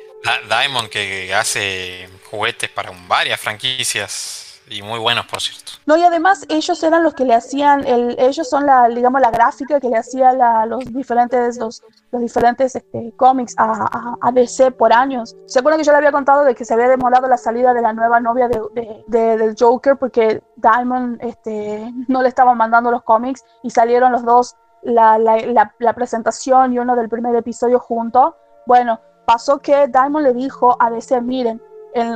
Diamond que hace juguetes para varias franquicias y muy buenos, por cierto. No, y además ellos eran los que le hacían, el, ellos son la, digamos, la gráfica que le hacía la, los diferentes, los, los diferentes este, cómics a, a, DC por años. ¿Se acuerdan que yo le había contado de que se había demorado la salida de la nueva novia de, de, del Joker porque Diamond este, no le estaban mandando los cómics y salieron los dos, la, la, la presentación y uno del primer episodio juntos? Bueno, pasó que Diamond le dijo a DC, miren,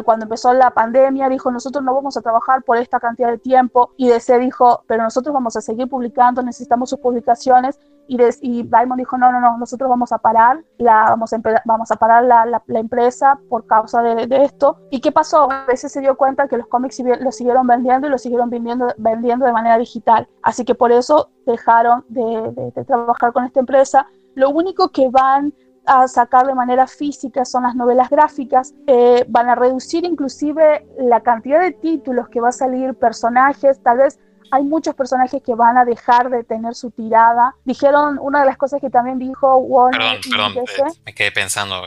cuando empezó la pandemia, dijo, nosotros no vamos a trabajar por esta cantidad de tiempo, y DC dijo, pero nosotros vamos a seguir publicando, necesitamos sus publicaciones, y, y Diamond dijo, no, no, no, nosotros vamos a parar, la, vamos, a vamos a parar la, la, empresa por causa de, de, esto. ¿Y qué pasó? A veces se dio cuenta que los cómics los siguieron vendiendo y los siguieron vendiendo, vendiendo de manera digital. Así que por eso dejaron de, de trabajar con esta empresa. Lo único que van a sacar de manera física son las novelas gráficas, eh, van a reducir inclusive la cantidad de títulos que va a salir, personajes, tal vez hay muchos personajes que van a dejar de tener su tirada. Dijeron, una de las cosas que también dijo Warner. Perdón, perdón, eh, me quedé pensando,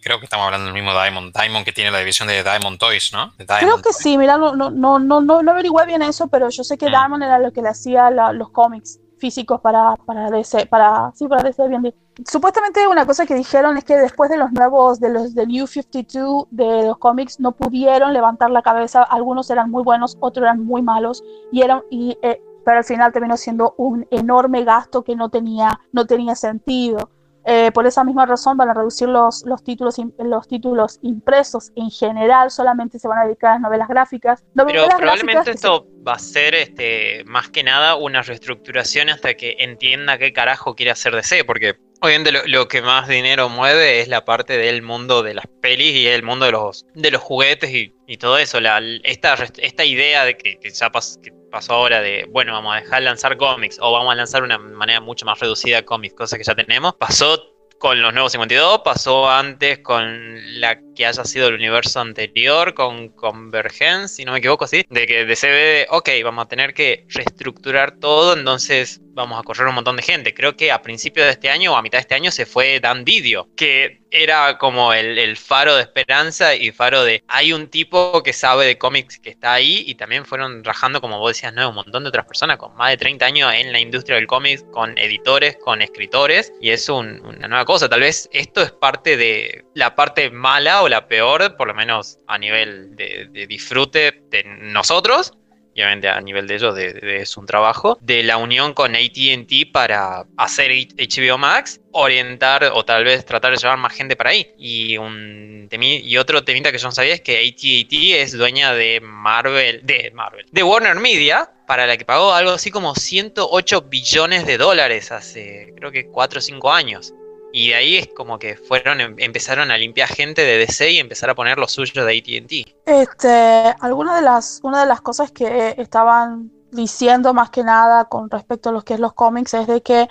creo que estamos hablando del mismo Diamond, Diamond que tiene la división de Diamond Toys, ¿no? creo que sí, mira, no, no, no, no, no averigué bien eso, pero yo sé que mm. Diamond era lo que le hacía los cómics físicos para, para DC, para, sí, para DC bien. Supuestamente una cosa que dijeron es que después de los nuevos, de los de New 52 de los cómics, no pudieron levantar la cabeza, algunos eran muy buenos, otros eran muy malos, y eran, y, eh, pero al final terminó siendo un enorme gasto que no tenía, no tenía sentido. Eh, por esa misma razón van a reducir los, los, títulos, los títulos impresos en general, solamente se van a dedicar a las novelas gráficas. Pero probablemente esto va a ser este, más que nada una reestructuración hasta que entienda qué carajo quiere hacer DC, porque obviamente lo, lo, que más dinero mueve es la parte del mundo de las pelis y el mundo de los, de los juguetes y, y todo eso. La, esta, esta idea de que, que ya pas, que pasó ahora de, bueno, vamos a dejar lanzar cómics o vamos a lanzar una manera mucho más reducida cómics, cosas que ya tenemos, pasó con los nuevos 52, pasó antes con la que haya sido el universo anterior, con Convergence, si no me equivoco, sí, de que de CBD, ok, vamos a tener que reestructurar todo, entonces vamos a correr un montón de gente. Creo que a principios de este año o a mitad de este año se fue Dan Didio, que era como el, faro de esperanza y faro de hay un tipo que sabe de cómics que está ahí y también fueron rajando, como vos decías, ¿no? un montón de otras personas con más de 30 años en la industria del cómic, con editores, con escritores y es una nueva cosa. Tal vez esto es parte de la parte mala o la peor, por lo menos a nivel de disfrute de nosotros obviamente a nivel de ellos es un trabajo, de la unión con ATT para hacer HBO Max, orientar o tal vez tratar de llevar más gente para ahí. Y, un y otro temita que yo no sabía es que ATT es dueña de Marvel, de Marvel, de Warner Media, para la que pagó algo así como 108 billones de dólares hace creo que 4 o 5 años. Y de ahí es como que fueron, em, empezaron a limpiar gente de DC y empezar a poner lo suyo de ATT. Este, alguna de las, una de las cosas que estaban diciendo más que nada con respecto a lo que es los cómics es de que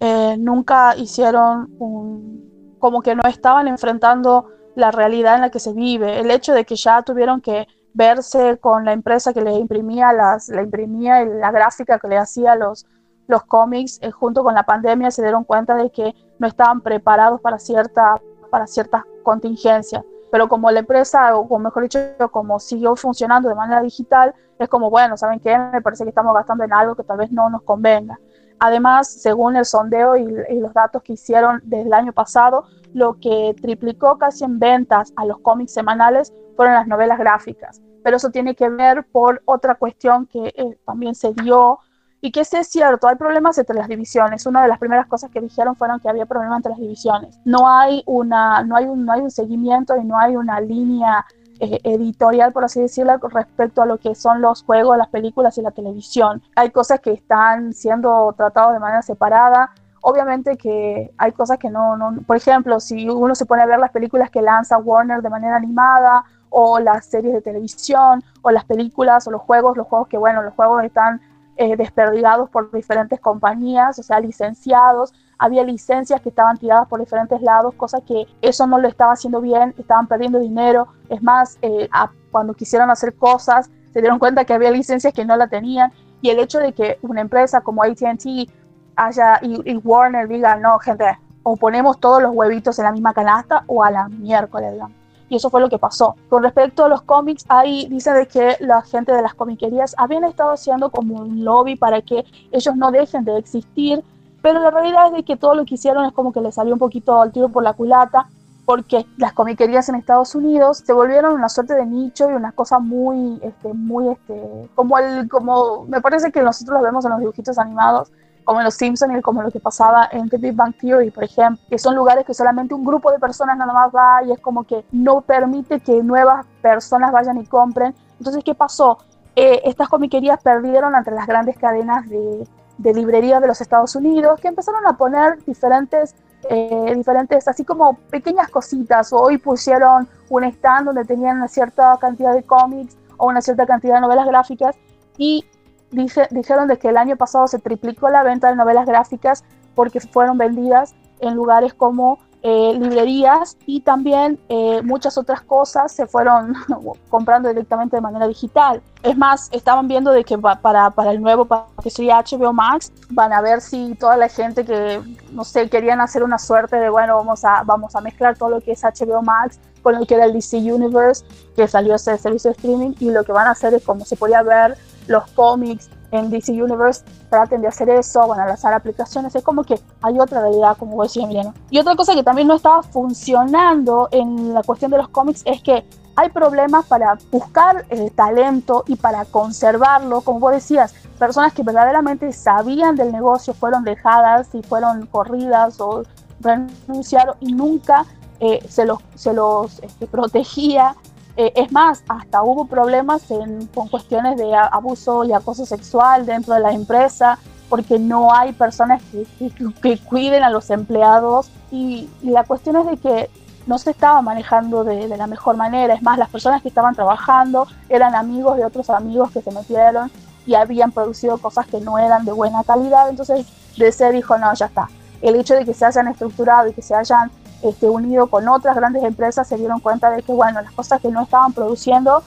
eh, nunca hicieron un, como que no estaban enfrentando la realidad en la que se vive. El hecho de que ya tuvieron que verse con la empresa que les imprimía las, la imprimía la gráfica que le hacía los, los cómics, eh, junto con la pandemia, se dieron cuenta de que no estaban preparados para, cierta, para ciertas contingencias. Pero como la empresa, o mejor dicho, como siguió funcionando de manera digital, es como, bueno, ¿saben qué? Me parece que estamos gastando en algo que tal vez no nos convenga. Además, según el sondeo y, los datos que hicieron desde el año pasado, lo que triplicó casi en ventas a los cómics semanales fueron las novelas gráficas. Pero eso tiene que ver por otra cuestión que eh, también se dio Y que sí es cierto, hay problemas entre las divisiones. Una de las primeras cosas que dijeron fueron que había problemas entre las divisiones. No hay, una, no hay, un, no hay un seguimiento y no hay una línea eh, editorial, por así decirlo, respecto a lo que son los juegos, las películas y la televisión. Hay cosas que están siendo tratadas de manera separada. Obviamente que hay cosas que no, no, por ejemplo, si uno se pone a ver las películas que lanza Warner de manera animada o las series de televisión o las películas o los juegos, los juegos que, bueno, los juegos están eh, desperdigados por diferentes compañías, o sea, licenciados, había licencias que estaban tiradas por diferentes lados, cosa que eso no lo estaba haciendo bien, estaban perdiendo dinero. Es más, eh, cuando quisieron hacer cosas, se dieron cuenta que había licencias que no la tenían. Y el hecho de que una empresa como ATT haya y, Warner diga, no, gente, o ponemos todos los huevitos en la misma canasta o a la miércoles, digamos. Y eso fue lo que pasó. Con respecto a los cómics, ahí dice de que la gente de las comiquerías habían estado haciendo como un lobby para que ellos no dejen de existir pero la realidad es de que todo lo que hicieron es como que le salió un poquito al tiro por la culata, porque las comiquerías en Estados Unidos se volvieron una suerte de nicho y una cosa muy, este, muy, este, como el, como, me parece que nosotros lo vemos en los dibujitos animados, como en Los Simpsons y como lo que pasaba en The Big Bang Theory, por ejemplo, que son lugares que solamente un grupo de personas nada más va y es como que no permite que nuevas personas vayan y compren. Entonces, ¿qué pasó? Eh, estas comiquerías perdieron entre las grandes cadenas de, de librerías de los Estados Unidos que empezaron a poner diferentes, eh, diferentes, así como pequeñas cositas. Hoy pusieron un stand donde tenían una cierta cantidad de cómics o una cierta cantidad de novelas gráficas y dijeron de que el año pasado se triplicó la venta de novelas gráficas porque fueron vendidas en lugares como eh, librerías y también eh, muchas otras cosas se fueron (laughs) comprando directamente de manera digital. Es más, estaban viendo de que para, para el nuevo, que sería HBO Max, van a ver si toda la gente que, no sé, querían hacer una suerte de, bueno, vamos a, vamos a mezclar todo lo que es HBO Max con lo que era el DC Universe, que salió ese servicio de streaming, y lo que van a hacer es como se podía ver los cómics en DC Universe traten de hacer eso, van a lanzar aplicaciones, es como que hay otra realidad, como vos decías, Emiliano. Y otra cosa que también no estaba funcionando en la cuestión de los cómics es que hay problemas para buscar el talento y para conservarlo, como vos decías, personas que verdaderamente sabían del negocio fueron dejadas y fueron corridas o renunciaron y nunca eh, se los, se los este, protegía eh, es más, hasta hubo problemas con cuestiones de abuso y acoso sexual dentro de la empresa, porque no hay personas que, cuiden a los empleados. Y, la cuestión es de que no se estaba manejando de, la mejor manera. Es más, las personas que estaban trabajando eran amigos de otros amigos que se metieron y habían producido cosas que no eran de buena calidad. Entonces, DC dijo, no, ya está. El hecho de que se hayan estructurado y que se hayan este, unido con otras grandes empresas, se dieron cuenta de que, bueno, las cosas que no estaban produciendo,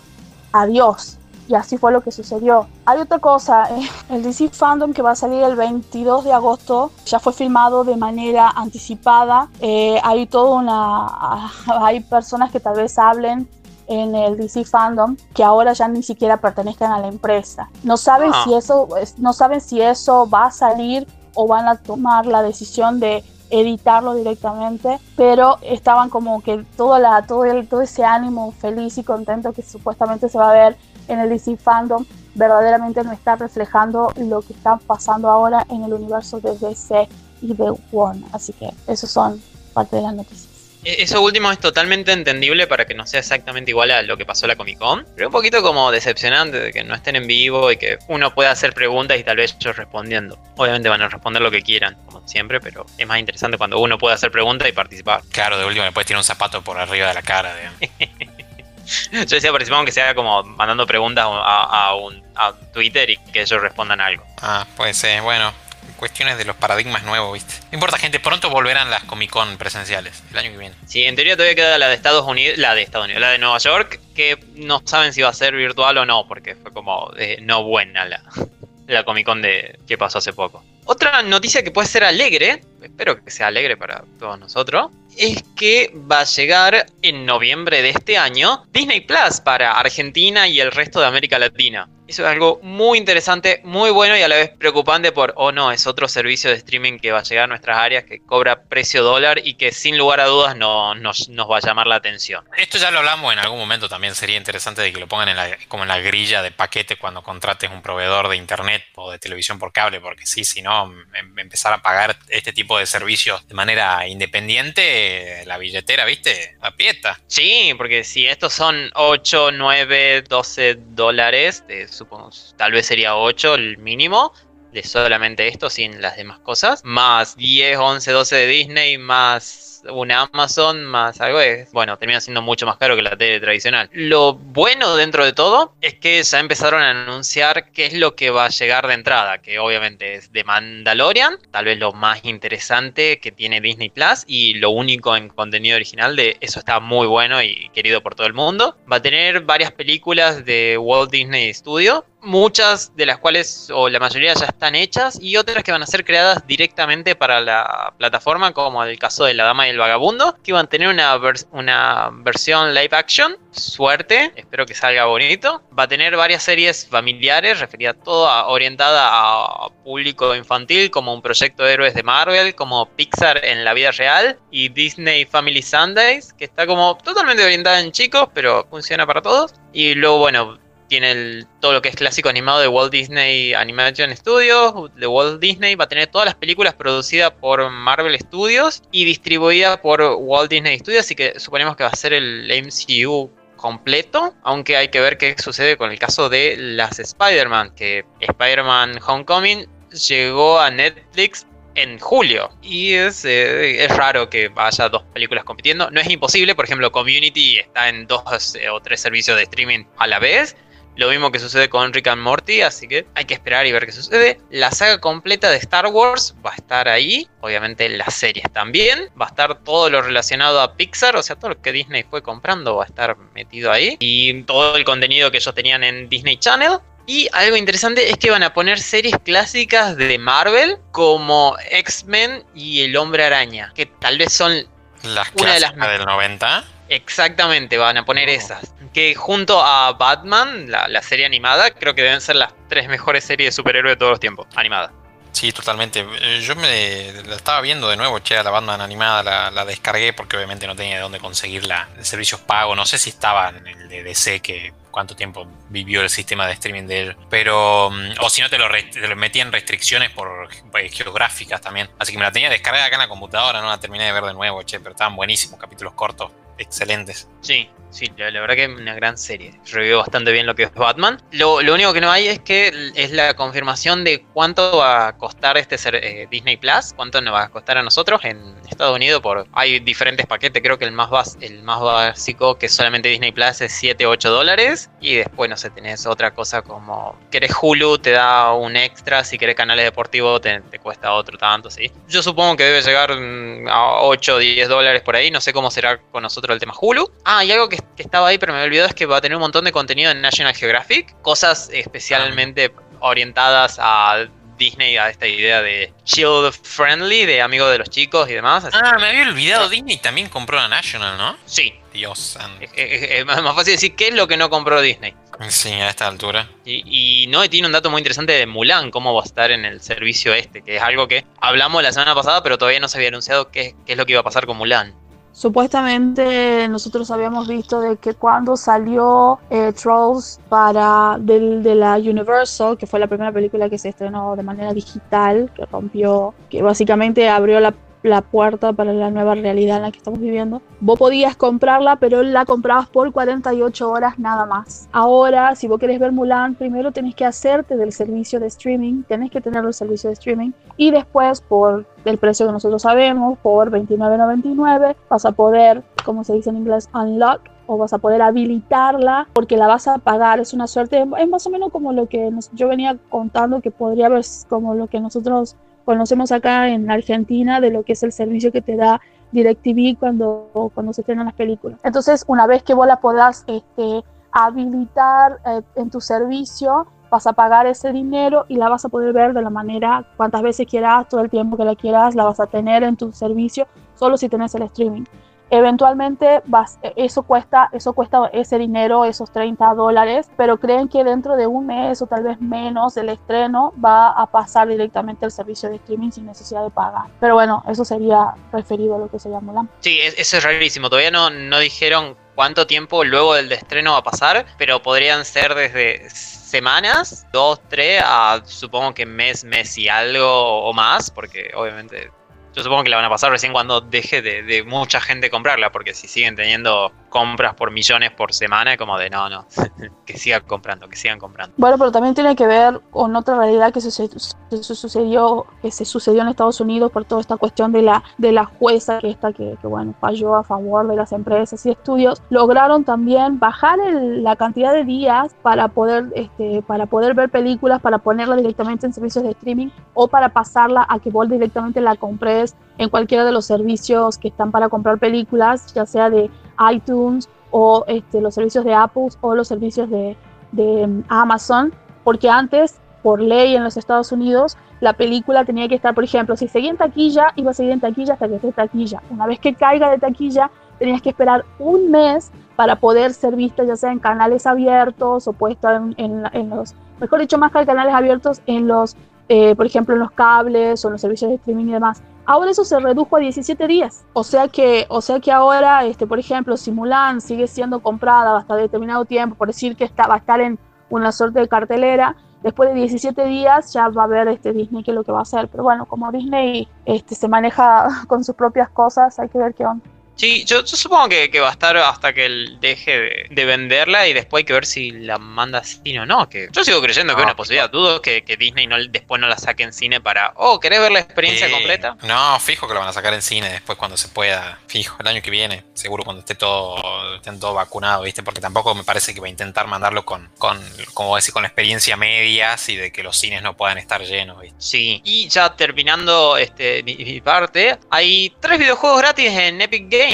adiós. Y así fue lo que sucedió. Hay otra cosa, eh, el DC Fandom que va a salir el 22 de agosto ya fue filmado de manera anticipada. Eh, hay toda una, hay personas que tal vez hablen en el DC Fandom que ahora ya ni siquiera pertenezcan a la empresa. No saben ah. si eso, no saben si eso va a salir o van a tomar la decisión de editarlo directamente, pero estaban como que todo, la, todo, el, todo ese ánimo feliz y contento que supuestamente se va a ver en el DC Fandom verdaderamente no está reflejando lo que está pasando ahora en el universo de DC y de Warner. Así que esos son parte de las noticias. E-, eso último es totalmente entendible para que no sea exactamente igual a lo que pasó en la Comic Con, pero un poquito como decepcionante de que no estén en vivo y que uno pueda hacer preguntas y tal vez ellos respondiendo. Obviamente van a responder lo que quieran, como siempre, pero es más interesante cuando uno puede hacer preguntas y participar. Claro, de último le puedes tirar un zapato por arriba de la cara. (laughs) Yo decía participar aunque sea como mandando preguntas a, un, a Twitter y que ellos respondan algo. Ah, puede ser, bueno cuestiones de los paradigmas nuevos, ¿viste? No importa, gente, pronto volverán las Comic Con presenciales, el año que viene. Sí, en teoría todavía queda la de Estados Unidos, la de Estados Unidos, la de Nueva York, que no saben si va a ser virtual o no, porque fue como eh, no buena la, (laughs) la Comic Con de, que pasó hace poco. Otra noticia que puede ser alegre, espero que sea alegre para todos nosotros, es que va a llegar en noviembre de este año Disney Plus para Argentina y el resto de América Latina. Eso es algo muy interesante, muy bueno y a la vez preocupante por, oh no, es otro servicio de streaming que va a llegar a nuestras áreas, que cobra precio dólar y que sin lugar a dudas no, nos, nos va a llamar la atención. Esto ya lo hablamos en algún momento, también sería interesante de que lo pongan en la, como en la grilla de paquete cuando contrates un proveedor de internet o de televisión por cable, porque sí, si no, em, empezar a pagar este tipo de servicios de manera independiente, la billetera, ¿viste? Aprieta. Sí, porque si estos son 8, 9, 12 dólares, de supongo, tal vez sería 8 el mínimo de solamente esto sin las demás cosas, más 10, 11, 12 de Disney, más una Amazon más algo es, bueno, termina siendo mucho más caro que la tele tradicional. Lo bueno dentro de todo es que ya empezaron a anunciar qué es lo que va a llegar de entrada, que obviamente es de Mandalorian, tal vez lo más interesante que tiene Disney Plus y lo único en contenido original de eso está muy bueno y querido por todo el mundo. Va a tener varias películas de Walt Disney Studio, muchas de las cuales, o la mayoría ya están hechas, y otras que van a ser creadas directamente para la plataforma, como el caso de La Dama el Vagabundo, que van a tener una, una versión live action. Suerte, espero que salga bonito. Va a tener varias series familiares, referida todo orientada a público infantil, como un proyecto de héroes de Marvel, como Pixar en la vida real, y Disney Family Sundays, que está como totalmente orientada en chicos, pero funciona para todos. Y luego, bueno, tiene todo lo que es clásico animado de Walt Disney Animation Studios, de Walt Disney, va a tener todas las películas producidas por Marvel Studios y distribuidas por Walt Disney Studios, así que suponemos que va a ser el MCU completo, aunque hay que ver qué sucede con el caso de las Spider-Man, que Spider-Man Homecoming llegó a Netflix en julio. Y es, eh, raro que haya dos películas compitiendo. No es imposible, por ejemplo, Community está en dos eh, o tres servicios de streaming a la vez. Lo mismo que sucede con Rick and Morty, así que hay que esperar y ver qué sucede. La saga completa de Star Wars va a estar ahí, obviamente las series también. Va a estar todo lo relacionado a Pixar, o sea, todo lo que Disney fue comprando va a estar metido ahí. Y todo el contenido que ellos tenían en Disney Channel. Y algo interesante es que van a poner series clásicas de Marvel como X-Men y El Hombre Araña, que tal vez son las una de las del 90. Exactamente, van a poner esas. Que junto a Batman, la, serie animada, creo que deben ser las tres mejores series de superhéroes de todos los tiempos, animada. Sí, totalmente. Eh, yo me la estaba viendo de nuevo, che, la Batman animada, la, descargué porque obviamente no tenía de dónde conseguirla de servicios pagos. No sé si estaba en el de DC, que cuánto tiempo vivió el sistema de streaming de él. Pero, mm, o si no, te lo, te lo metían restricciones por pues, geográficas también. Así que me la tenía descargada acá en la computadora, no la terminé de ver de nuevo, che, pero estaban buenísimos, capítulos cortos excelentes. Sí, sí, la, verdad que es una gran serie. Revivió bastante bien lo que es Batman. Lo, único que no hay es que es la confirmación de cuánto va a costar este ser, eh, Disney Plus, cuánto nos va a costar a nosotros en Estados Unidos. Por, hay diferentes paquetes, creo que el más, el más básico que solamente Disney Plus es 7, 8 dólares. Y después, no sé, tenés otra cosa como, querés Hulu, te da un extra, si querés canales deportivos te, te cuesta otro tanto, ¿sí? Yo supongo que debe llegar mm, a 8, 10 dólares por ahí, no sé cómo será con nosotros el tema Hulu. Ah, y algo que, estaba ahí pero me he olvidado es que va a tener un montón de contenido en National Geographic, cosas especialmente orientadas a Disney a esta idea de child friendly, de amigo de los chicos y demás. ah, me había olvidado, Disney también compró a National, ¿no? Sí. Dios santo. Es, más fácil decir qué es lo que no compró Disney. Sí, a esta altura. Y, y no, tiene un dato muy interesante de Mulan, cómo va a estar en el servicio este, que es algo que hablamos la semana pasada, pero todavía no se había anunciado qué, qué es lo que iba a pasar con Mulan. Supuestamente nosotros habíamos visto de que cuando salió eh, Trolls para del, de la Universal, que fue la primera película que se estrenó de manera digital, que rompió, que básicamente abrió la la puerta para la nueva realidad en la que estamos viviendo. Vos podías comprarla, pero la comprabas por 48 horas nada más. Ahora, si vos querés ver Mulan, primero tenés que hacerte del servicio de streaming, tenés que tener el servicio de streaming, y después, por el precio que nosotros sabemos, por 29.99, vas a poder, como se dice en inglés, unlock o vas a poder habilitarla porque la vas a pagar. Es una suerte, es más o menos como lo que yo venía contando que podría haber como lo que nosotros conocemos acá en Argentina de lo que es el servicio que te da DirecTV cuando, cuando se estrenan las películas. Entonces, una vez que vos la puedas este, habilitar eh, en tu servicio, vas a pagar ese dinero y la vas a poder ver de la manera cuantas veces quieras, todo el tiempo que la quieras, la vas a tener en tu servicio, solo si tenés el streaming. Eventualmente vas, eso cuesta, eso cuesta ese dinero, esos 30 dólares, pero creen que dentro de un mes o tal vez menos el estreno va a pasar directamente al servicio de streaming sin necesidad de pagar. Pero bueno, eso sería referido a lo que se llama Mulan. Sí, eso es rarísimo. Todavía no, no dijeron cuánto tiempo luego del estreno va a pasar, pero podrían ser desde semanas, dos, tres, a supongo que mes, mes y algo o más, porque obviamente yo supongo que la van a pasar recién cuando deje de, mucha gente comprarla, porque si siguen teniendo compras por millones por semana, como de no, no, (laughs) que sigan comprando, que sigan comprando. Bueno, pero también tiene que ver con otra realidad que se, sucedió, que se sucedió en Estados Unidos por toda esta cuestión de la, de la jueza que está que, bueno, falló a favor de las empresas y estudios. Lograron también bajar la cantidad de días para poder, este, para poder ver películas, para ponerla directamente en servicios de streaming o para pasarla a que vos directamente la compres en cualquiera de los servicios que están para comprar películas, ya sea de iTunes o este, los servicios de Apple o los servicios de, mm, Amazon, porque antes, por ley en los Estados Unidos, la película tenía que estar, por ejemplo, si seguía en taquilla, iba a seguir en taquilla hasta que esté taquilla. Una vez que caiga de taquilla, tenías que esperar un mes para poder ser vista, ya sea en canales abiertos o puesta en los, mejor dicho, más que canales abiertos, en los, eh, por ejemplo, en los cables o en los servicios de streaming y demás. Ahora eso se redujo a 17 días. O sea que, o sea que ahora, este, por ejemplo, si Mulan sigue siendo comprada hasta determinado tiempo, por decir que está, va a estar en una suerte de cartelera, después de 17 días ya va a ver este Disney qué es lo que va a hacer. Pero bueno, como Disney este, se maneja (laughs) con sus propias cosas, hay que ver qué onda. Sí, yo, supongo que, va a estar hasta que él deje de, venderla y después hay que ver si la manda a cine o no. Que yo sigo creyendo que es una posibilidad. Dudo que, Disney no, después no la saque en cine para. Oh, ¿querés ver la experiencia completa? No, fijo que la van a sacar en cine después cuando se pueda. Fijo, el año que viene. Seguro cuando esté todo, estén todo vacunado, ¿viste? Porque tampoco me parece que va a intentar mandarlo con, con como decir, con experiencia medias y de que los cines no puedan estar llenos, ¿viste? Sí. Y ya terminando este, mi parte, hay tres videojuegos gratis en Epic Games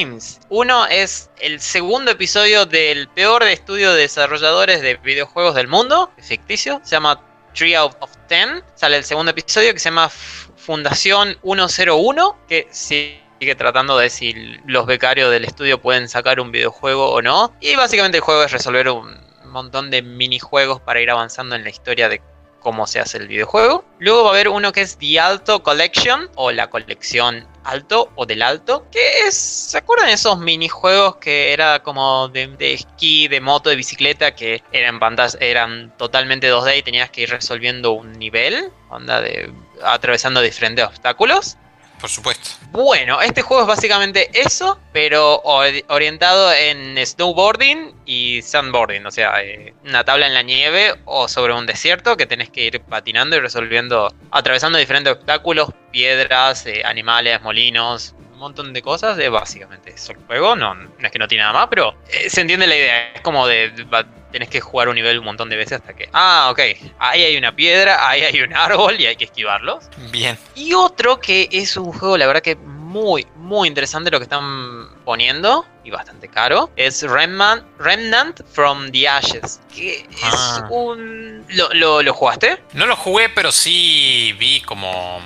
uno es el segundo episodio del peor estudio de desarrolladores de videojuegos del mundo, ficticio, se llama Tree of, Ten. Sale el segundo episodio que se llama Fundación 101, que sigue tratando de si los becarios del estudio pueden sacar un videojuego o no. Y básicamente el juego es resolver un montón de minijuegos para ir avanzando en la historia de cómo se hace el videojuego. Luego va a haber uno que es The Alto Collection o la colección alto o del alto, que es, ¿se acuerdan de esos minijuegos que era como de, esquí, de moto, de bicicleta, que eran pantallas, eran totalmente 2D y tenías que ir resolviendo un nivel, onda de atravesando diferentes obstáculos? Por supuesto. Bueno, este juego es básicamente eso, pero orientado en snowboarding y sandboarding, o sea, eh, una tabla en la nieve o sobre un desierto que tenés que ir patinando y resolviendo, atravesando diferentes obstáculos, piedras, eh, animales, molinos, un montón de cosas. Es básicamente eso el juego, no, no es que no tiene nada más, pero eh, se entiende la idea, es como de tenés que jugar un nivel un montón de veces hasta que. Ah, ok. Ahí hay una piedra, ahí hay un árbol y hay que esquivarlos. Bien. Y otro que es un juego, la verdad que muy, muy interesante lo que están poniendo y bastante caro. Es Remnant, Remnant from the Ashes. Que es ah. un. ¿Lo, ¿Lo, jugaste? No lo jugué, pero sí vi como.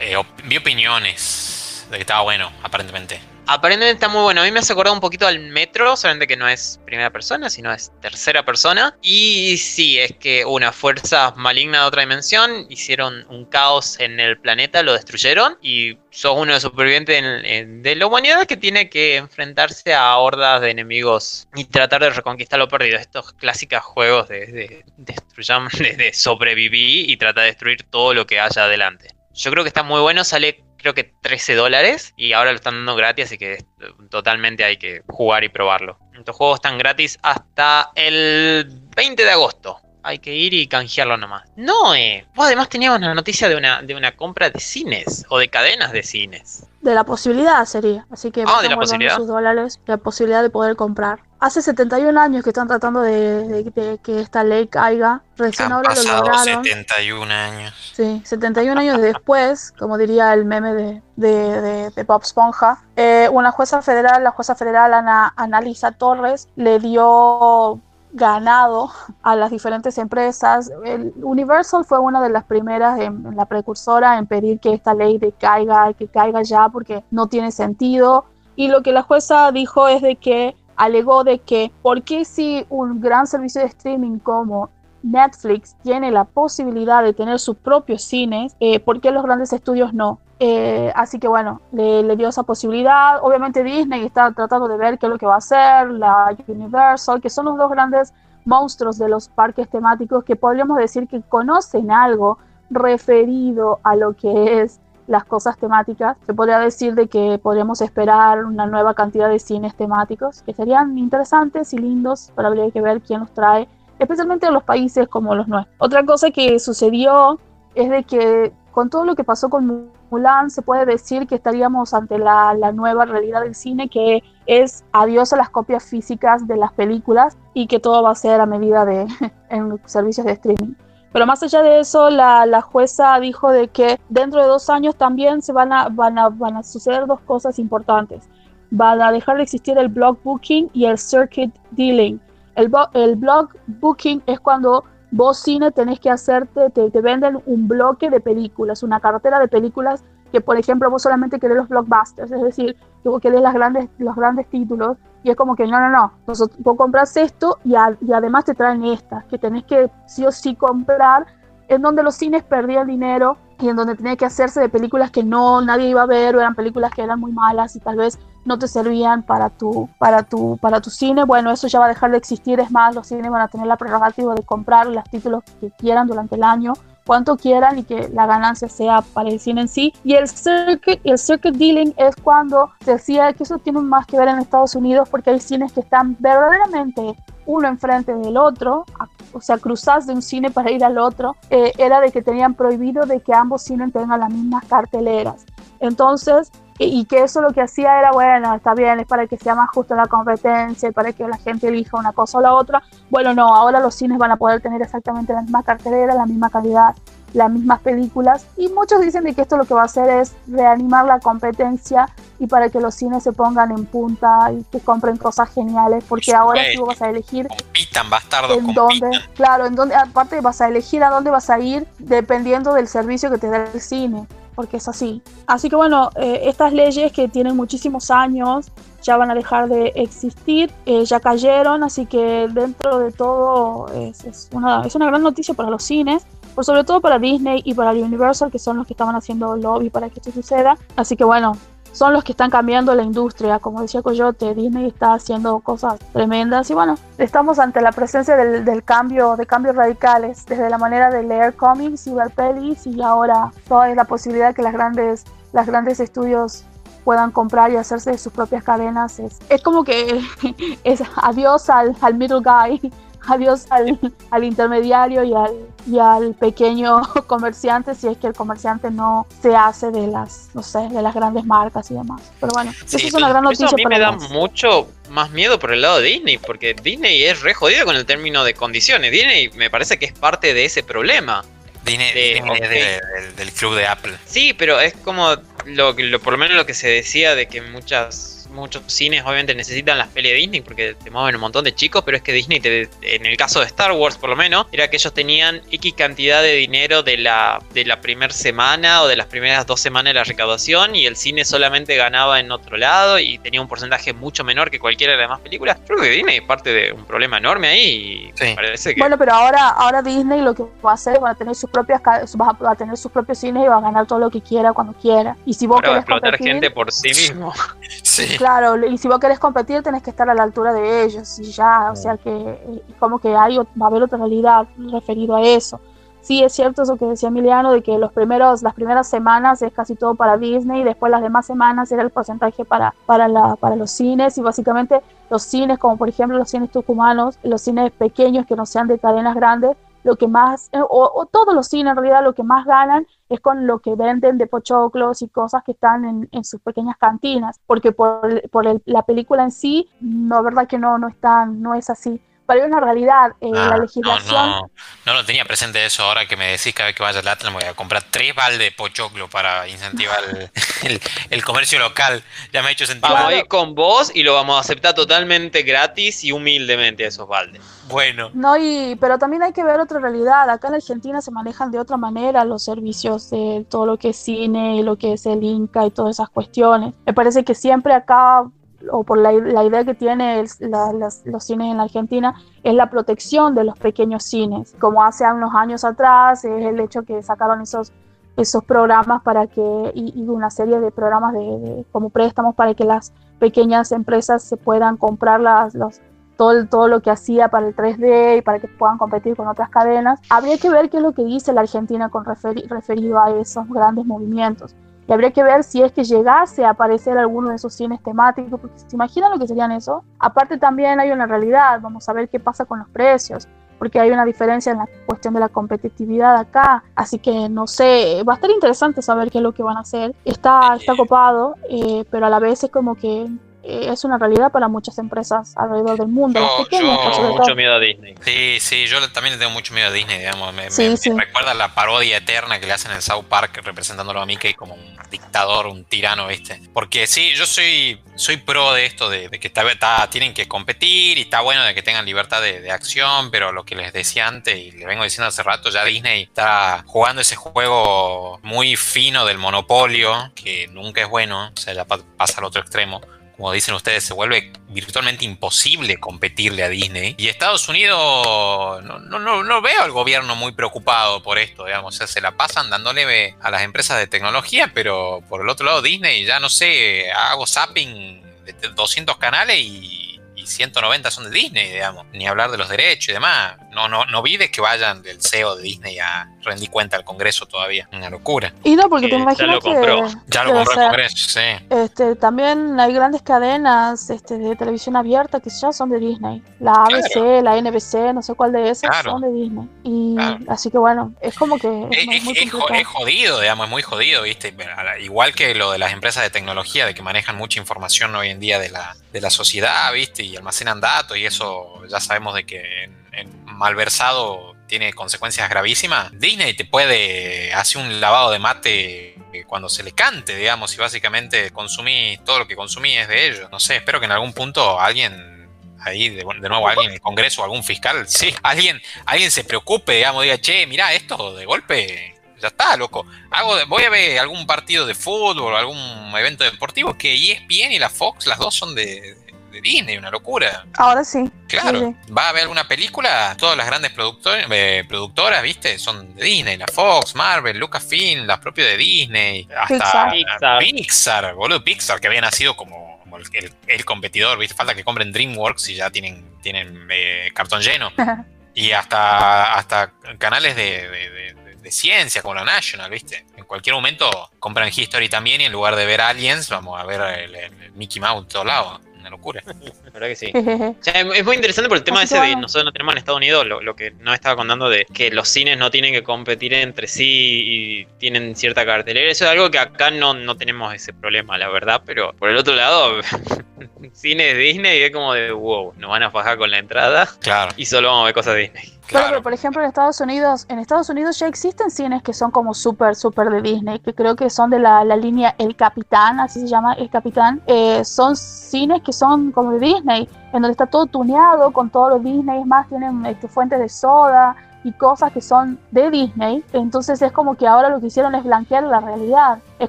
Eh, vi opiniones de que estaba bueno, aparentemente. Aparentemente está muy bueno. A mí me hace acordar un poquito al Metro, solamente que no es primera persona, sino es tercera persona. Y sí, es que una fuerza maligna de otra dimensión hicieron un caos en el planeta, lo destruyeron y sos uno de los supervivientes de la humanidad que tiene que enfrentarse a hordas de enemigos y tratar de reconquistar lo perdido. Estos clásicos juegos de, de, de, (laughs) de sobrevivir y tratar de destruir todo lo que haya adelante. Yo creo que está muy bueno, sale creo que 13 dólares y ahora lo están dando gratis, así que totalmente hay que jugar y probarlo. Estos juegos están gratis hasta el 20 de agosto. Hay que ir y canjearlo nomás. No, eh. Vos además teníamos una noticia de una, de una compra de cines o de cadenas de cines. De la posibilidad sería. Así que ah, de la posibilidad. sus dólares, la posibilidad de poder comprar. Hace 71 años que están tratando de, que esta ley caiga. Recién ahora lo lograron. 71 años. Sí, 71 años después, como diría el meme de, de, de Bob Esponja, eh, una jueza federal, la jueza federal Ana, Analisa Torres, le dio ganado a las diferentes empresas. El Universal fue una de las primeras, en, la precursora, en pedir que esta ley de caiga, que caiga ya porque no tiene sentido. Y lo que la jueza dijo es de que alegó de que, ¿por qué si un gran servicio de streaming como Netflix tiene la posibilidad de tener sus propios cines, eh, ¿por qué los grandes estudios no? Eh, así que bueno, le, dio esa posibilidad. Obviamente Disney está tratando de ver qué es lo que va a hacer, la Universal, que son los dos grandes monstruos de los parques temáticos que podríamos decir que conocen algo referido a lo que es las cosas temáticas. Se podría decir de que podríamos esperar una nueva cantidad de cines temáticos que serían interesantes y lindos, pero habría que ver quién los trae, especialmente en los países como los nuestros. Otra cosa que sucedió es de que con todo lo que pasó con Mulan, se puede decir que estaríamos ante la, nueva realidad del cine, que es adiós a las copias físicas de las películas y que todo va a ser a medida de (laughs) en servicios de streaming. Pero más allá de eso, la, la, jueza dijo de que dentro de dos años también se van a, van a, van a suceder dos cosas importantes. Van a dejar de existir el blog booking y el circuit dealing. El, el blog booking es cuando vos cine tenés que hacerte, te, te, venden un bloque de películas, una cartera de películas que por ejemplo vos solamente querés los blockbusters, es decir, que vos querés las grandes, los grandes títulos y es como que no, no, no, vos compras esto y, y además te traen estas, que tenés que sí o sí comprar, en donde los cines perdían dinero y en donde tenía que hacerse de películas que no nadie iba a ver o eran películas que eran muy malas y tal vez no te servían para tu, para tu, para tu cine, bueno, eso ya va a dejar de existir, es más, los cines van a tener la prerrogativa de comprar los títulos que quieran durante el año, cuanto quieran y que la ganancia sea para el cine en sí. Y el circuit, el circuit dealing es cuando decía que eso tiene más que ver en Estados Unidos porque hay cines que están verdaderamente uno enfrente del otro, o sea, cruzás de un cine para ir al otro, eh, era de que tenían prohibido de que ambos cines tengan las mismas carteleras. Entonces, y que eso lo que hacía era, bueno, está bien, es para que sea más justo la competencia y para que la gente elija una cosa o la otra. Bueno, no, ahora los cines van a poder tener exactamente la misma cartelera, la misma calidad, las mismas películas. Y muchos dicen de que esto lo que va a hacer es reanimar la competencia y para que los cines se pongan en punta y que compren cosas geniales, porque ahora sí vas a elegir compitan, bastardo, en dónde, claro, en dónde, aparte vas a elegir a dónde vas a ir dependiendo del servicio que te dé el cine porque es así. Así que bueno, eh, estas leyes que tienen muchísimos años ya van a dejar de existir, eh, ya cayeron, así que dentro de todo es, una, es una gran noticia para los cines, por sobre todo para Disney y para Universal, que son los que estaban haciendo lobby para que esto suceda. Así que bueno, son los que están cambiando la industria. Como decía Coyote, Disney está haciendo cosas tremendas y bueno, estamos ante la presencia del, cambio, de cambios radicales, desde la manera de leer cómics y ver pelis y ahora toda la posibilidad que las grandes, las grandes estudios puedan comprar y hacerse de sus propias cadenas. Es, es como que (laughs) es adiós al, al middle guy adiós al, al intermediario y al, y al pequeño (laughs) comerciante si es que el comerciante no se hace de las, no sé, de las grandes marcas y demás. Pero bueno, eso es una gran noticia. a mí me da mucho más miedo por el lado de Disney, porque Disney es re jodido con el término de condiciones. Disney me parece que es parte de ese problema. Disney, es del, club de Apple. Sí, pero es como lo, lo, por lo menos lo que se decía de que muchas muchos cines obviamente necesitan las pelis de Disney porque te mueven un montón de chicos, pero es que Disney, en el caso de Star Wars por lo menos, era que ellos tenían X cantidad de dinero de la, de la primera semana o de las primeras dos semanas de la recaudación y el cine solamente ganaba en otro lado y tenía un porcentaje mucho menor que cualquiera de las demás películas. Creo que Disney es parte de un problema enorme ahí y parece que... Bueno, pero ahora, ahora Disney lo que va a hacer es va a tener sus propias va a tener sus propios cines y va a ganar todo lo que quiera cuando quiera. Y si vos pero explotar gente por sí mismo. (laughs) sí. Claro, y si vos querés competir tenés que estar a la altura de ellos y ya, o sea que eh, como que hay, va a haber otra realidad referido a eso. Sí, es cierto eso que decía Emiliano, de que los primeros, las primeras semanas es casi todo para Disney y después las demás semanas era el porcentaje para, para, la, para los cines y básicamente los cines, como por ejemplo los cines tucumanos, los cines pequeños que no sean de cadenas grandes, lo que más, eh, o, todos los cines en realidad lo que más ganan es con lo que venden de pochoclos y cosas que están en, en sus pequeñas cantinas, porque por, por la película en sí, no, verdad que no, no, están, no es así. Pero hay una realidad. Eh, Ah, la no, legislación. no, no lo tenía presente eso. Ahora que me decís cada vez que vaya al Atlas, me voy a comprar tres baldes de pochoclo para incentivar el, (laughs) el- el comercio local. Ya me ha hecho sentido. Vamos a ir con vos y lo vamos a aceptar totalmente gratis y humildemente esos baldes. Bueno, No, y, pero también hay que ver otra realidad. Acá en Argentina se manejan de otra manera los servicios de todo lo que es cine y lo que es el Inca y todas esas cuestiones. Me parece que siempre acá, o por la, la idea que tiene el- la- las- los cines en la Argentina, es la protección de los pequeños cines. Como hace unos años atrás, es el hecho que sacaron esos esos programas para que y, y una serie de programas de, de- como préstamos para que las pequeñas empresas se puedan comprar las, los, todo, todo lo que hacía para el 3D y para que puedan competir con otras cadenas. Habría que ver qué es lo que dice la Argentina con referi- referido a esos grandes movimientos. Y habría que ver si es que llegase a aparecer alguno de esos cines temáticos, porque se imaginan lo que serían eso. Aparte también hay una realidad, vamos a ver qué pasa con los precios, porque hay una diferencia en la cuestión de la competitividad acá. Así que no sé, va a estar interesante saber qué es lo que van a hacer. Está, está copado, eh, pero a la vez es como que es una realidad para muchas empresas alrededor del mundo, Yo- las pequeñas, yo- todo. Mucho miedo a Disney. sí, sí, yo también le tengo mucho miedo a Disney, digamos. Me, me- Sí, me sí. recuerda la parodia eterna que le hacen en South Park representándolo a Mickey como un dictador, un tirano, ¿viste? Porque sí, yo soy, soy pro de esto, de, de que está- está- tienen que competir y está bueno de que tengan libertad de, de acción, pero lo que les decía antes y le vengo diciendo hace rato, ya Disney está jugando ese juego muy fino del monopolio, que nunca es bueno, o sea, ya pa- pasa al otro extremo como dicen ustedes, se vuelve virtualmente imposible competirle a Disney. Y Estados Unidos, no, no, no, veo al gobierno muy preocupado por esto, digamos. O sea, se la pasan dándole a las empresas de tecnología, pero por el otro lado Disney, ya no sé, hago zapping de 200 canales y, y 190 son de Disney, digamos. Ni hablar de los derechos y demás. No, no, no vides que vayan del CEO de Disney a rendir cuenta al Congreso todavía. Una locura. Y no, porque te Que ya imaginas lo compró. que, Ya que, lo o compró el Congreso, sí. Este, también hay grandes cadenas este, de televisión abierta que ya son de Disney. La ABC, la NBC, no sé cuál de esas Claro. son de Disney. Y Claro. así que bueno, es como que es, Es, muy- es- muy es jo- complicado. es jodido, digamos, es muy jodido, ¿viste? Igual que lo de las empresas de tecnología, de que manejan mucha información hoy en día de la, de la sociedad, ¿viste? Y almacenan datos, y eso ya sabemos de que en, en malversado tiene consecuencias gravísimas. Disney te puede hacer un lavado de mate cuando se le cante, digamos, y básicamente consumís todo lo que consumís es de ellos. No sé, espero que en algún punto alguien ahí, de, de nuevo alguien en el Congreso, algún fiscal, (laughs) sí, alguien, alguien se preocupe, digamos, diga, che, mirá, esto de golpe, ya está, loco. Hago voy a ver algún partido de fútbol, algún evento deportivo que ESPN y la Fox, las dos son de, de Disney, una locura. Ahora sí. Claro, sí, va a haber alguna película, todas las grandes productor- eh, productoras, viste, son de Disney, la Fox, Marvel, Lucasfilm, las propias de Disney, hasta Pixar. Pixar. Boludo, Pixar, que había nacido como, como el, el- el competidor, viste, falta que compren DreamWorks y ya tienen, tienen eh, cartón lleno. (laughs) y hasta, hasta canales de, de- de- de- de ciencia como la National, ¿viste? En cualquier momento compran History también y en lugar de ver Aliens, vamos a ver el, el Mickey Mouse de todos lados. Una locura. (laughs) La verdad que sí. (laughs) O sea, es muy interesante por el tema Así ese de bueno. nosotros no tenemos en Estados Unidos lo, lo que no estaba contando de que los cines no tienen que competir entre sí y tienen cierta cartelera. Eso es algo que acá no, no tenemos ese problema, la verdad. Pero por el otro lado, (laughs) cine de Disney es como de wow, nos van a fajar con la entrada Claro, y solo vamos a ver cosas Disney. Claro, pero por ejemplo en Estados Unidos, en Estados Unidos ya existen cines que son como súper, súper de Disney, que creo que son de la, la línea El Capitán, así se llama El Capitán. Eh, son cines que son como de Disney, en donde está todo tuneado con todos los Disney, más, tienen este, fuentes de soda y cosas que son de Disney. Entonces es como que ahora lo que hicieron es blanquear la realidad. Es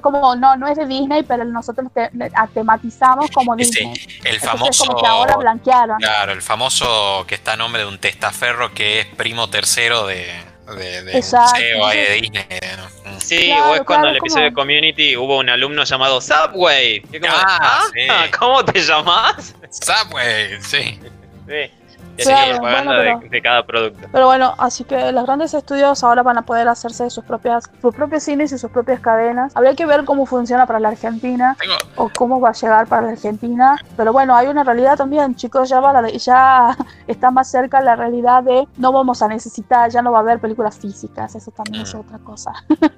como, no, no es de Disney, pero nosotros te- tematizamos como Disney. el Entonces famoso. como que ahora blanquearon. Claro, el famoso que está a nombre de un testaferro que es primo tercero de, de, de Exacto, museo ahí de entonces- Disney. ¿no? Mm. Sí, Claro, o es cuando claro, en el episodio de Community hubo un alumno llamado Subway. Es como Ah, "Ah, sí. (laughs) ¿Cómo te llamas? Subway, sí. Sí. Y Claro, propaganda bueno, de- pero- de cada producto. Pero bueno, así que los grandes estudios ahora van a poder hacerse sus propias, sus propios cines y sus propias cadenas. Habría que ver cómo funciona para la Argentina Tengo, o cómo va a llegar para la Argentina. Pero bueno, hay una realidad también, chicos, ya, va la- ya (laughs) está más cerca la realidad de no vamos a necesitar, ya no va a haber películas físicas, eso también es Mm. otra cosa. (laughs)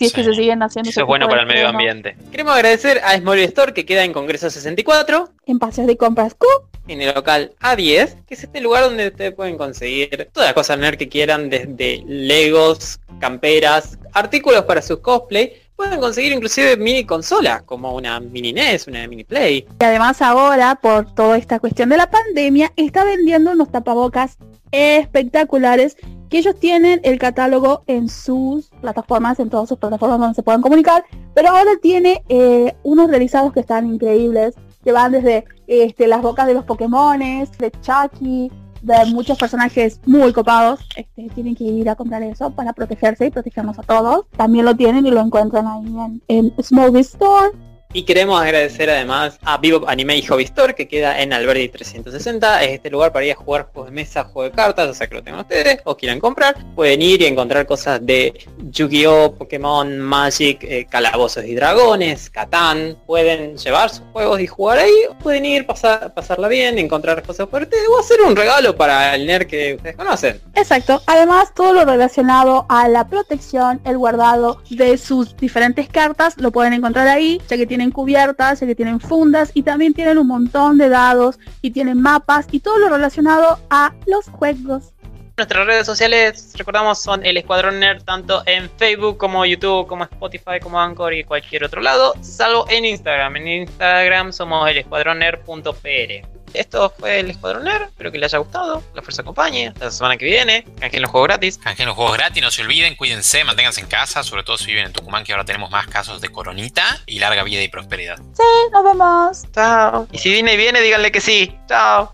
Si es que Sí. se siguen haciendo. Eso es bueno para el medio ambiente. Queremos agradecer a Small Store que queda en Congreso 64, En paseos de compras Q. en el local A10, que es lugar donde ustedes pueden conseguir todas las cosas nerd que quieran, desde Legos, camperas, artículos para sus cosplay. Pueden conseguir inclusive mini consolas, como una mini NES, una mini Play. Y además ahora, por toda esta cuestión de la pandemia, está vendiendo unos tapabocas espectaculares que ellos tienen el catálogo en sus plataformas, en todas sus plataformas donde se puedan comunicar, pero ahora tiene eh, unos realizados que están increíbles, que van desde este, las bocas de los Pokémones, de Chucky, de muchos personajes muy copados. Este, tienen que ir a comprar eso para protegerse y protegernos a todos. También lo tienen y lo encuentran ahí en, en Smallville Store. Y queremos agradecer además a Vivo Anime y Hobby Store que queda en Alberdi 360. Es este lugar para ir a jugar juegos de mesa, juegos de cartas, o sea que lo tengan ustedes o quieran comprar. Pueden ir y encontrar cosas de Yu-Gi-Oh, Pokémon, Magic, eh, Calabozos y Dragones, Catán. Pueden llevar sus juegos y jugar ahí. Pueden ir, pasar, pasarla bien, encontrar cosas ustedes o hacer un regalo para el nerd que ustedes conocen. Exacto. Además, todo lo relacionado a la protección, el guardado de sus diferentes cartas, lo pueden encontrar ahí, ya que tienen cubiertas, ya que tienen fundas y también tienen un montón de dados y tienen mapas y todo lo relacionado a los juegos. Nuestras redes sociales, recordamos, son el Escuadrón Nerd tanto en Facebook como YouTube, como Spotify, como Anchor y cualquier otro lado, salvo en Instagram. En Instagram somos el escuadronnerd.pr. Esto fue el Escuadrón Nerd, espero que les haya gustado, la fuerza acompañe, hasta la semana que viene, canjeen los juegos gratis. Canjeen los juegos gratis, no se olviden, cuídense, manténganse en casa, sobre todo si viven en Tucumán, que ahora tenemos más casos de coronita y larga vida y prosperidad. Sí, nos vemos. Chao. Y si Disney viene, díganle que sí. Chao.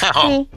Chao. Sí.